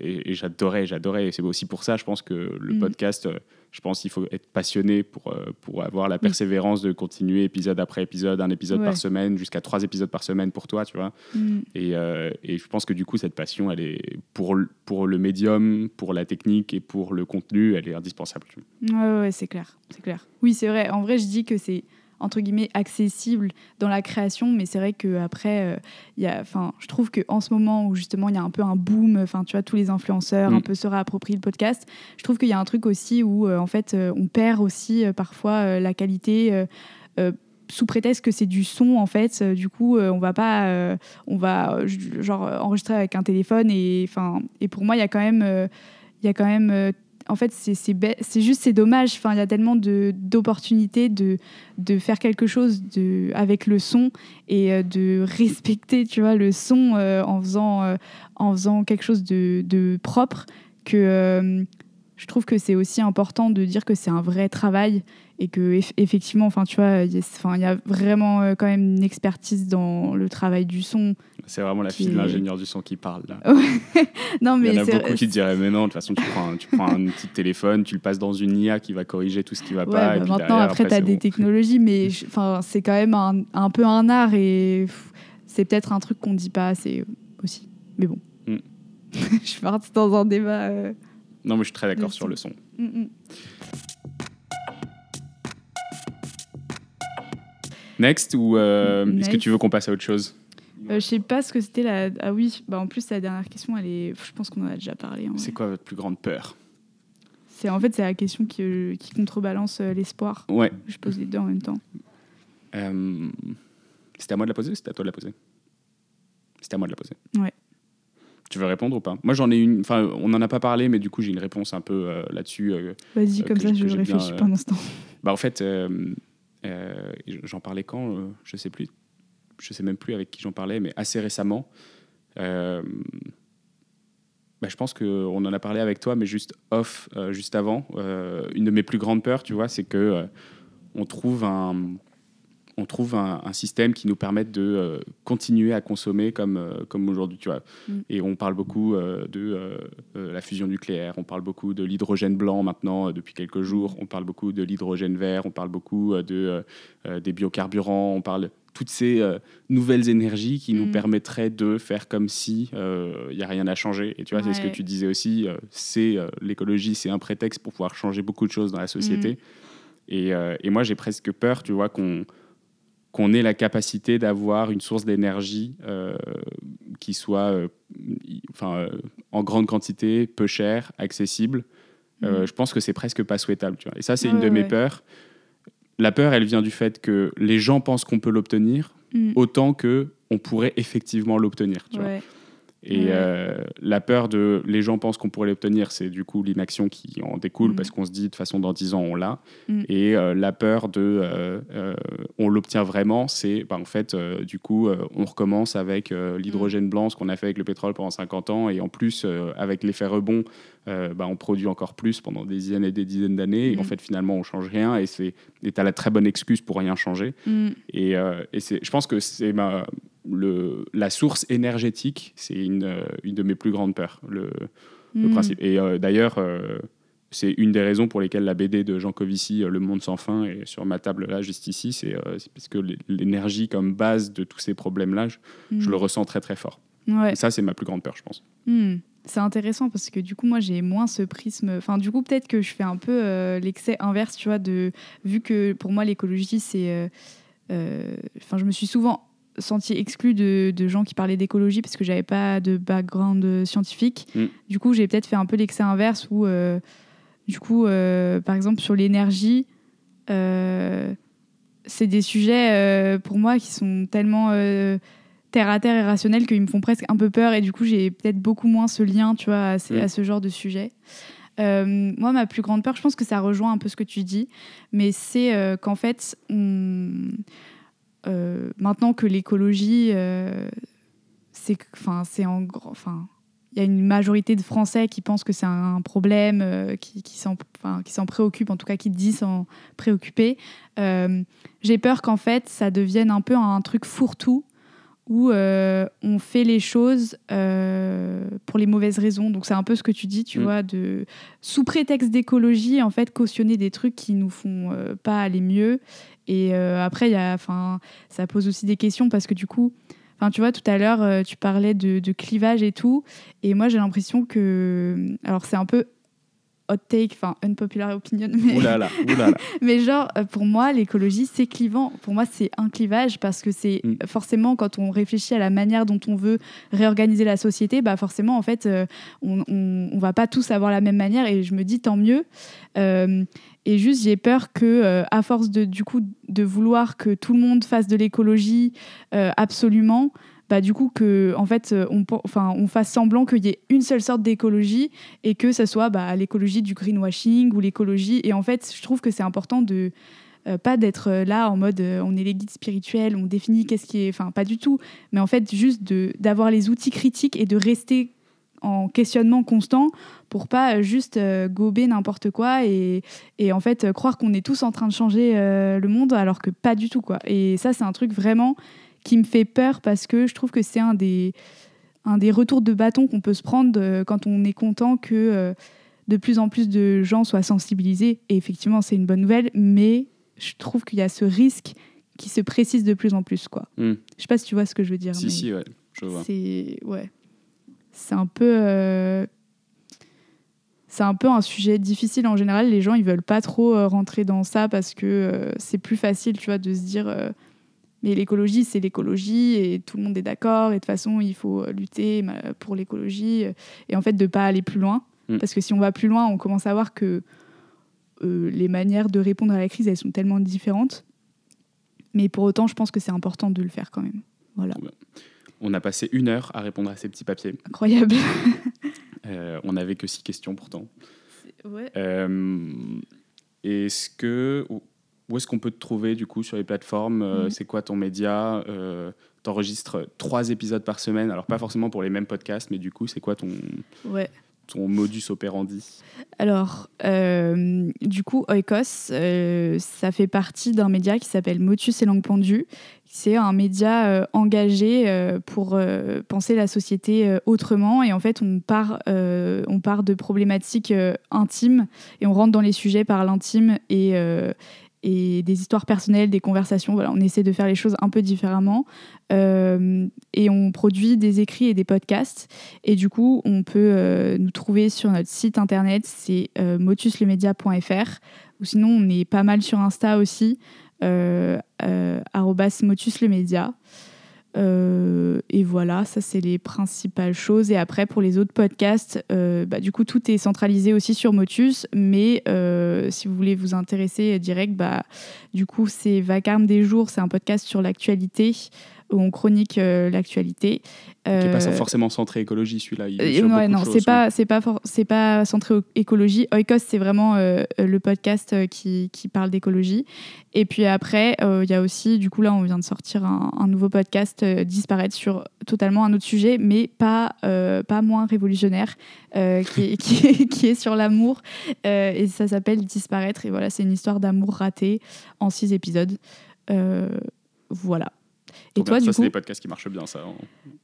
et, et j'adorais, j'adorais. Et c'est aussi pour ça, je pense que le podcast je pense qu'il faut être passionné pour, euh, pour avoir la persévérance de continuer épisode après épisode, un épisode par semaine, jusqu'à trois épisodes par semaine pour toi, tu vois. Mm. Et, euh, et, je pense que du coup, cette passion, elle est pour, pour le médium, pour la technique et pour le contenu, elle est indispensable. Ouais, ouais, c'est clair, c'est clair. Oui, c'est vrai. En vrai, je dis que c'est entre guillemets accessible dans la création mais c'est vrai que après il euh, enfin je trouve que en ce moment où justement il y a un peu un boom enfin tu vois tous les influenceurs un mm. peu se réapproprient le podcast je trouve qu'il y a un truc aussi où euh, en fait euh, on perd aussi parfois la qualité sous prétexte que c'est du son en fait du coup on va pas on va genre enregistrer avec un téléphone et enfin et pour moi il y a quand même il y a quand même en fait, c'est juste, c'est dommage. Enfin, il y a tellement d'opportunités de, de, faire quelque chose de, avec le son et euh, de respecter, tu vois, le son euh, en, faisant, euh, en faisant quelque chose de, de propre que je trouve que c'est aussi important de dire que c'est un vrai travail et que effectivement enfin tu vois il y a vraiment quand même une expertise dans le travail du son c'est vraiment la fille de l'ingénieur du son qui parle là. non, mais Il y en a beaucoup qui diraient mais non, de toute façon tu prends, un, tu prends un petit téléphone, tu le passes dans une IA qui va corriger tout ce qui va pas. Bah et puis maintenant après, tu as des technologies, mais enfin c'est quand même un, un, peu un art et c'est peut-être un truc qu'on dit pas assez aussi. Mais bon, mm. je suis partie dans un débat. Euh, non, mais je suis très d'accord sur le son. Mm, mm. Next ou euh, est-ce que tu veux qu'on passe à autre chose? Euh, je sais pas ce que c'était la. Ah oui, bah en plus, la dernière question, elle est. Je pense qu'on en a déjà parlé. en C'est quoi votre plus grande peur? C'est en fait c'est la question qui, euh, qui contrebalance euh, l'espoir. Ouais. Je pose les deux en même temps. Euh, C'était à moi de la poser ou c'était à toi de la poser? C'était à moi de la poser. Ouais. Tu veux répondre ou pas? Moi, j'en ai une. Enfin, on n'en a pas parlé, mais du coup, j'ai une réponse un peu euh, là-dessus. euh, Vas-y, Euh, comme ça, je réfléchis pendant ce temps. Bah, en fait, j'en parlais quand Je sais plus. Je sais même plus avec qui j'en parlais, mais assez récemment. Bah, je pense qu'on en a parlé avec toi, mais juste off, juste avant. Une de mes plus grandes peurs, tu vois, c'est que on trouve un, on trouve un, un système qui nous permette de euh, continuer à consommer comme, euh, comme aujourd'hui, tu vois. Mm. Et on parle beaucoup euh, de la fusion nucléaire, on parle beaucoup de l'hydrogène blanc maintenant depuis quelques jours, on parle beaucoup de l'hydrogène vert, on parle beaucoup de, des biocarburants, on parle toutes ces nouvelles énergies qui nous Mm. permettraient de faire comme si il n'y a rien à changer. Et tu vois, c'est ce que tu disais aussi, c'est l'écologie, c'est un prétexte pour pouvoir changer beaucoup de choses dans la société. Mm. Et, et moi, j'ai presque peur, tu vois, qu'on qu'on ait la capacité d'avoir une source d'énergie euh, qui soit euh, enfin, euh, en grande quantité, peu chère, accessible. Mm. Je pense que c'est presque pas souhaitable. Tu vois. Et ça, c'est Ouais, une de ouais, mes peurs. La peur, elle vient du fait que les gens pensent qu'on peut l'obtenir Mm. autant que on pourrait effectivement l'obtenir. tu vois. Et euh, la peur de les gens pensent qu'on pourrait l'obtenir, c'est du coup l'inaction qui en découle Mm. parce qu'on se dit de toute façon dans 10 ans on l'a. Mm. Et euh, la peur de euh, on l'obtient vraiment, c'est bah, en fait du coup on recommence avec l'hydrogène Mm. blanc, ce qu'on a fait avec le pétrole pendant 50 ans, et en plus avec l'effet rebond, bah, on produit encore plus pendant des dizaines et des dizaines d'années. Et en fait finalement on change rien et c'est et t'as la très bonne excuse pour rien changer. Et, et je pense que c'est ma, le, la source énergétique, c'est une, euh, une de mes plus grandes peurs, le, le Mm. principe. Et euh, d'ailleurs, euh, c'est une des raisons pour lesquelles la BD de Jean Covici, Le Monde sans fin, est sur ma table là, juste ici. C'est, euh, parce que l'é- l'énergie comme base de tous ces problèmes-là, je, je le ressens très très fort. Ouais. Et ça, c'est ma plus grande peur, je pense. Hmm. C'est intéressant parce que du coup, moi, j'ai moins ce prisme. Enfin, du coup, peut-être que je fais un peu l'excès inverse, tu vois, de vu que pour moi, l'écologie, c'est. Enfin, je me suis souvent sentie exclue de, de gens qui parlaient d'écologie parce que j'avais pas de background euh, scientifique. Mm. Du coup, j'ai peut-être fait un peu l'excès inverse où, euh, du coup, euh, par exemple, sur l'énergie, euh, c'est des sujets pour moi qui sont tellement terre à terre et rationnels qu'ils me font presque un peu peur et du coup j'ai peut-être beaucoup moins ce lien tu vois à, ces- Mm. à ce genre de sujet. Moi ma plus grande peur, je pense que ça rejoint un peu ce que tu dis, mais c'est qu'en fait on- euh, maintenant que l'écologie euh, c'est en il y a une majorité de Français qui pensent que c'est un problème, euh, qui, s'en enfin, préoccupent, en tout cas qui disent s'en préoccuper. J'ai peur qu'en fait, ça devienne un peu un truc fourre-tout où euh, on fait les choses euh, pour les mauvaises raisons. Donc c'est un peu ce que tu dis, tu Mm. vois, de sous prétexte d'écologie, en fait, cautionner des trucs qui nous font euh, pas aller mieux. Et après, y a, enfin, ça pose aussi des questions parce que du coup, enfin, tu vois, tout à l'heure, tu parlais de, de clivage et tout, et moi j'ai l'impression que, alors c'est un peu hot take, enfin unpopular opinion, mais genre, euh, pour moi, l'écologie, c'est clivant. Pour moi, c'est un clivage parce que c'est Mm. forcément, quand on réfléchit à la manière dont on veut réorganiser la société, bah forcément, en fait, euh, on, on, on va pas tous avoir la même manière. Et je me dis, tant mieux. Euh, et juste, j'ai peur que, euh, à force de, du coup, de vouloir que tout le monde fasse de l'écologie absolument, bah, du coup, que, en fait, euh, on, enfin, on fasse semblant qu'il y ait une seule sorte d'écologie et que ce soit bah, l'écologie du greenwashing ou l'écologie. Et en fait, je trouve que c'est important de euh, pas d'être euh, là en mode on est les guides spirituels, on définit qu'est-ce qui est. Enfin, pas du tout. Mais en fait, juste d'avoir les outils critiques et de rester en questionnement constant pour pas juste gober n'importe quoi et, et en fait croire qu'on est tous en train de changer le monde alors que pas du tout quoi. Et ça c'est un truc vraiment qui me fait peur parce que je trouve que c'est un des un des retours de bâton qu'on peut se prendre euh, quand on est content que euh, de plus en plus de gens soient sensibilisés. Et effectivement, c'est une bonne nouvelle, mais je trouve qu'il y a ce risque qui se précise de plus en plus. Quoi. Hmm. Je sais pas si tu vois ce que je veux dire. Si, mais si, ouais, je vois. C'est ouais. Un peu. euh, C'est un peu un sujet difficile en général. Les gens, ils veulent pas trop rentrer dans ça parce que euh, c'est plus facile, tu vois, de se dire. euh, Mais l'écologie, c'est l'écologie et tout le monde est d'accord. Et de toute façon, il faut lutter pour l'écologie. Et en fait, de pas aller plus loin. Mm. Parce que si on va plus loin, on commence à voir que euh, les manières de répondre à la crise, elles sont tellement différentes. Mais pour autant, je pense que c'est important de le faire quand même. Voilà. On a passé une heure à répondre à ces petits papiers. Incroyable. euh, on n'avait que six questions pourtant. Ouais. Euh, est-ce que où est-ce qu'on peut te trouver du coup sur les plateformes euh, mhm. C'est quoi ton média euh, T'enregistres trois épisodes par semaine, alors pas forcément pour les mêmes podcasts, mais du coup, c'est quoi ton, ouais. ton modus operandi? Alors, euh, du coup, Oikos, euh, ça fait partie d'un média qui s'appelle Motus et Langue Pendue. C'est un média engagé pour penser la société autrement. Et en fait, on part, on part de problématiques intimes et on rentre dans les sujets par l'intime et et des histoires personnelles, des conversations. Voilà, on essaie de faire les choses un peu différemment. Euh, et on produit des écrits et des podcasts. Et du coup, on peut euh, nous trouver sur notre site internet, c'est euh, motuslemedia.fr. Ou sinon, on est pas mal sur Insta aussi, euh, motuslemedia. Euh, et voilà, ça c'est les principales choses. Et après, pour les autres podcasts, euh, bah, du coup, tout est centralisé aussi sur Motus. Mais euh, si vous voulez vous intéresser direct, bah, du coup, c'est Vacarme des jours, c'est un podcast sur l'actualité où on chronique l'actualité. Qui n'est pas forcément centré écologie, celui-là. non, c'est pas, c'est pas, c'est pas centré écologie. Oikos, c'est vraiment le podcast qui, qui parle d'écologie. Et puis après, il y a aussi, du coup, là, on vient de sortir un, un nouveau podcast euh, disparaître sur totalement un autre sujet, mais pas, euh, pas moins révolutionnaire, euh, qui, est, qui, est, sur l'amour. et ça s'appelle Disparaître. Et voilà, c'est une histoire d'amour raté en six épisodes. voilà. Et toi, ça, c'est des podcasts qui marchent bien, ça. Hein.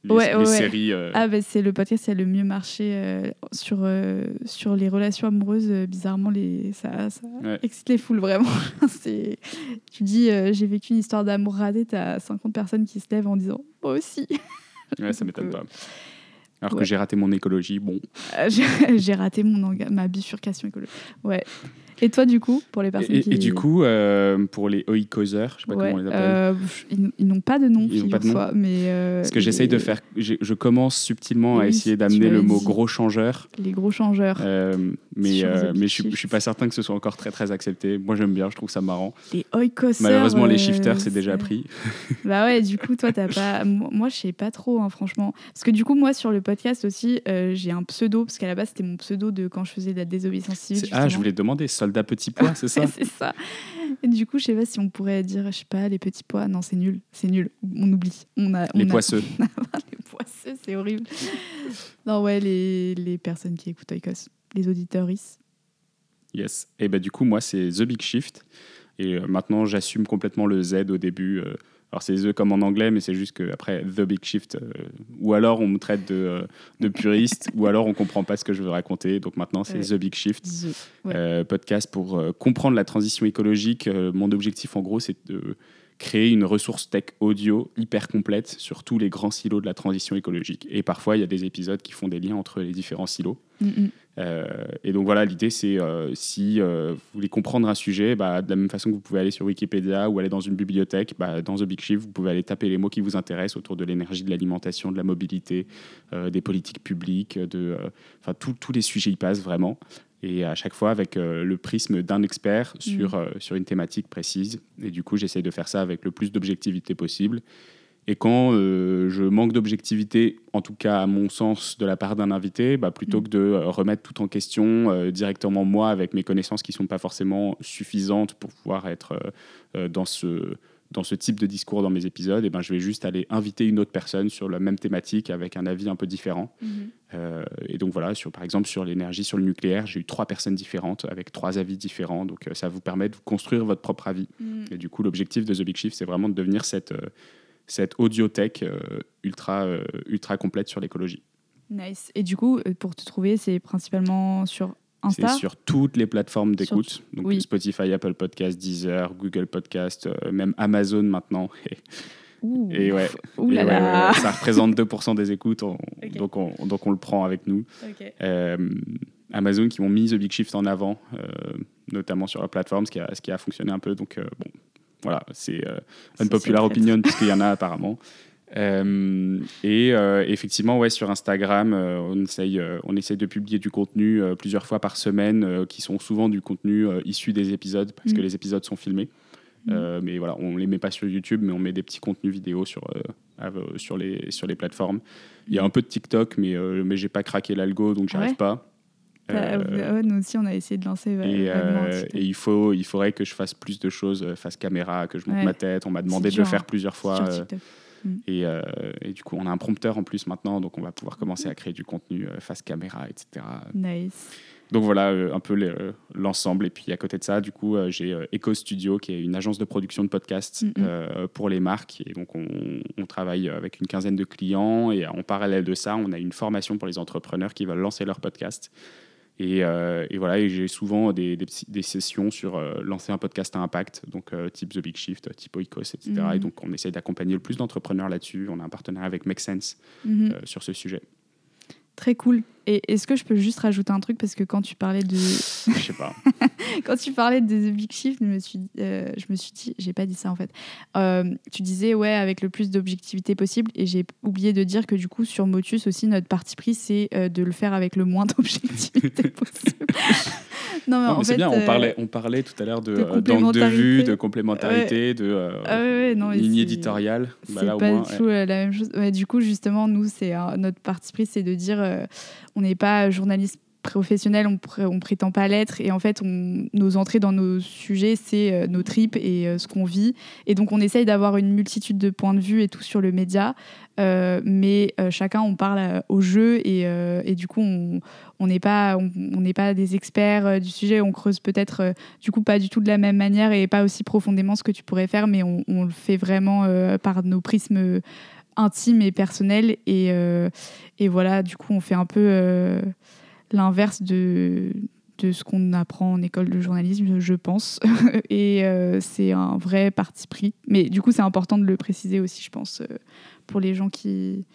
Les, ouais, séries. Euh. Ah, bah, c'est le podcast qui a le mieux marché euh, sur, euh, sur les relations amoureuses. bizarrement, les, ça, ça excite les foules, vraiment. tu dis, j'ai vécu une histoire d'amour raté, t'as 50 personnes qui se lèvent en disant, moi aussi. Ouais, ça m'étonne pas. Alors que j'ai raté mon écologie, bon. j'ai raté mon ma bifurcation écologique. Ouais. Et toi, du coup, pour les personnes et, qui... Et du coup, euh, pour les oikosers, je sais pas comment on les appelle. Euh, ils, n'ont pas de nom, ils pas de nom. mais... Euh, Parce que j'essaye de faire... Je commence subtilement à essayer d'amener le mot gros changeur. Les gros changeurs. mais mais je ne suis pas certain que ce soit encore très, très accepté. Moi, j'aime bien, je trouve ça marrant. Les oikosers... Malheureusement, les shifters, c'est déjà pris. bah ouais, du coup, toi, t'as pas... Moi, je sais pas trop, hein, franchement. Parce que du coup, moi, sur le podcast aussi, j'ai un pseudo, parce qu'à la base, c'était mon pseudo de quand je faisais de la désobéissance civile. Ah, je voulais demander, soldat petit pois, c'est ça C'est ça. Et du coup, je sais pas si on pourrait dire, je sais pas, les petits pois. Non, c'est nul, c'est nul. On oublie. On a, les poisseux. les poisseux, c'est horrible. non, ouais, les, les personnes qui écoutent Oikos, les auditeurs. Yes. Et bah, du coup, moi, c'est The Big Shift. Et euh, maintenant, j'assume complètement le Z au début. Euh, alors c'est The comme en anglais, mais c'est juste qu'après The Big Shift, euh, ou alors on me traite de, euh, de puriste, ou alors on comprend pas ce que je veux raconter. Donc maintenant c'est The Big Shift, euh, podcast pour comprendre la transition écologique. mon objectif en gros c'est de créer une ressource tech audio hyper complète sur tous les grands silos de la transition écologique. Et parfois, il y a des épisodes qui font des liens entre les différents silos. Mm, mm. Euh, et donc voilà, l'idée, c'est euh, si euh, vous voulez comprendre un sujet, bah, de la même façon que vous pouvez aller sur Wikipédia ou aller dans une bibliothèque, bah, dans The Big Shift, vous pouvez aller taper les mots qui vous intéressent autour de l'énergie, de l'alimentation, de la mobilité, des politiques publiques, de, enfin tous les sujets y passent vraiment et à chaque fois avec le prisme d'un expert sur, mm. euh, sur une thématique précise. Et du coup, j'essaye de faire ça avec le plus d'objectivité possible. Et quand euh, je manque d'objectivité, en tout cas à mon sens, de la part d'un invité, bah, plutôt mm. que de remettre tout en question directement moi avec mes connaissances qui ne sont pas forcément suffisantes pour pouvoir être dans ce dans ce type de discours dans mes épisodes, et ben, je vais juste aller inviter une autre personne sur la même thématique avec un avis un peu différent. Mhm. Euh, et donc voilà, sur, par exemple sur l'énergie, sur le nucléaire, j'ai eu trois personnes différentes avec trois avis différents. Donc euh, ça vous permet de construire votre propre avis. Mhm. Et du coup, l'objectif de The Big Shift, c'est vraiment de devenir cette, euh, cette audiothèque ultra, ultra complète sur l'écologie. Nice. Et du coup, pour te trouver, c'est principalement sur c'est sur toutes les plateformes d'écoute. Donc Spotify, Apple Podcast, Deezer, Google Podcast, euh, même Amazon maintenant. Et, ouais, ça représente 2% des écoutes, donc, on, donc on le prend avec nous. Euh, Amazon qui ont mis The Big Shift en avant, euh, notamment sur la plateforme, ce qui a, ce qui a fonctionné un peu. Donc bon, voilà, c'est euh, c'est unpopular le opinion puisqu'il y en a apparemment. Euh, et euh, effectivement, ouais, sur Instagram, euh, on, essaye, on essaye de publier du contenu plusieurs fois par semaine, qui sont souvent du contenu issu des épisodes, parce que Mhm. les épisodes sont filmés. Euh, mais voilà, on les met pas sur YouTube, mais on met des petits contenus vidéo sur, sur, les, sur les plateformes. Il y a un peu de TikTok, mais, mais j'ai pas craqué l'algo, donc j'y Ah arrive ouais pas. Euh, ouais, nous aussi, on a essayé de lancer. et, euh, et il, faut, il faudrait que je fasse plus de choses euh, face caméra, que je monte Ouais. ma tête. On m'a demandé de dur, le faire hein. plusieurs fois. TikTok. et, euh, et du coup, on a un prompteur en plus maintenant, donc on va pouvoir commencer à créer du contenu face caméra, etc. Nice. Donc voilà un peu l'ensemble. Et puis à côté de ça, du coup, j'ai Echo Studio, qui est une agence de production de podcasts euh, pour les marques. Et donc on, on travaille avec une quinzaine de clients. Et en parallèle de ça, on a une formation pour les entrepreneurs qui veulent lancer leur podcast. Et, euh, et voilà, et j'ai souvent des, des, petits- des sessions sur euh, lancer un podcast à impact, donc euh, type The Big Shift, type Oikos, etc. Mhm. Et donc on essaye d'accompagner le plus d'entrepreneurs là-dessus. On a un partenariat avec Make Sense Mhm. sur ce sujet. Très cool. Et est-ce que je peux juste rajouter un truc? Parce que quand tu parlais de Je sais pas. quand tu parlais de The Big Shift, je me suis, euh, je me suis dit, j'ai pas dit ça en fait. Euh, tu disais ouais avec le plus d'objectivité possible et j'ai oublié de dire que du coup sur Motus aussi notre parti pris c'est euh, de le faire avec le moins d'objectivité possible. non mais Non, en mais c'est bien, on euh, parlait, on parlait tout à l'heure de, d'angle de vue, de complémentarité, de ah ouais, non, ligne éditoriale. Bah, c'est pas moins, du tout la même chose. Du coup, justement, nous, c'est notre parti pris, c'est de dire, on n'est pas journaliste professionnel, on, pré- on prétend pas l'être, et en fait, on, nos entrées dans nos sujets, c'est euh, nos tripes et euh, ce qu'on vit, et donc on essaye d'avoir une multitude de points de vue et tout sur le média, euh, mais chacun, on parle au jeu, et, du coup, on n'est pas, on pas des experts du sujet, on creuse peut-être du coup pas du tout de la même manière et pas aussi profondément ce que tu pourrais faire, mais on, le fait vraiment par nos prismes intimes et personnels. Et, voilà, du coup, on fait un peu l'inverse de, de ce qu'on apprend en école de journalisme, je pense. et euh, c'est un vrai parti pris. Mais du coup, c'est important de le préciser aussi, je pense, euh, pour les gens qui,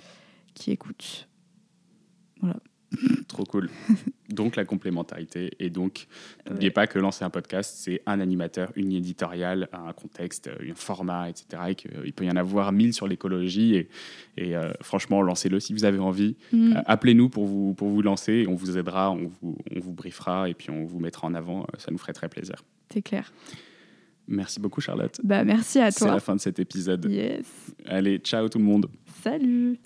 qui écoutent. Trop cool. donc la complémentarité. Et donc, n'oubliez pas que lancer un podcast, c'est un animateur, une éditoriale, un contexte, un format, etc. Et qu'il peut y en avoir mille sur l'écologie. Et, et, euh, franchement, lancez-le si vous avez envie. Mm. Euh, Appelez-nous pour vous, pour vous lancer. Et on vous aidera, on vous, on vous briefera et puis on vous mettra en avant. Euh, Ça nous ferait très plaisir. C'est clair. Merci beaucoup, Charlotte. Bah, merci à C'est la toi. fin de cet épisode. Yes. Allez, ciao tout le monde. Salut.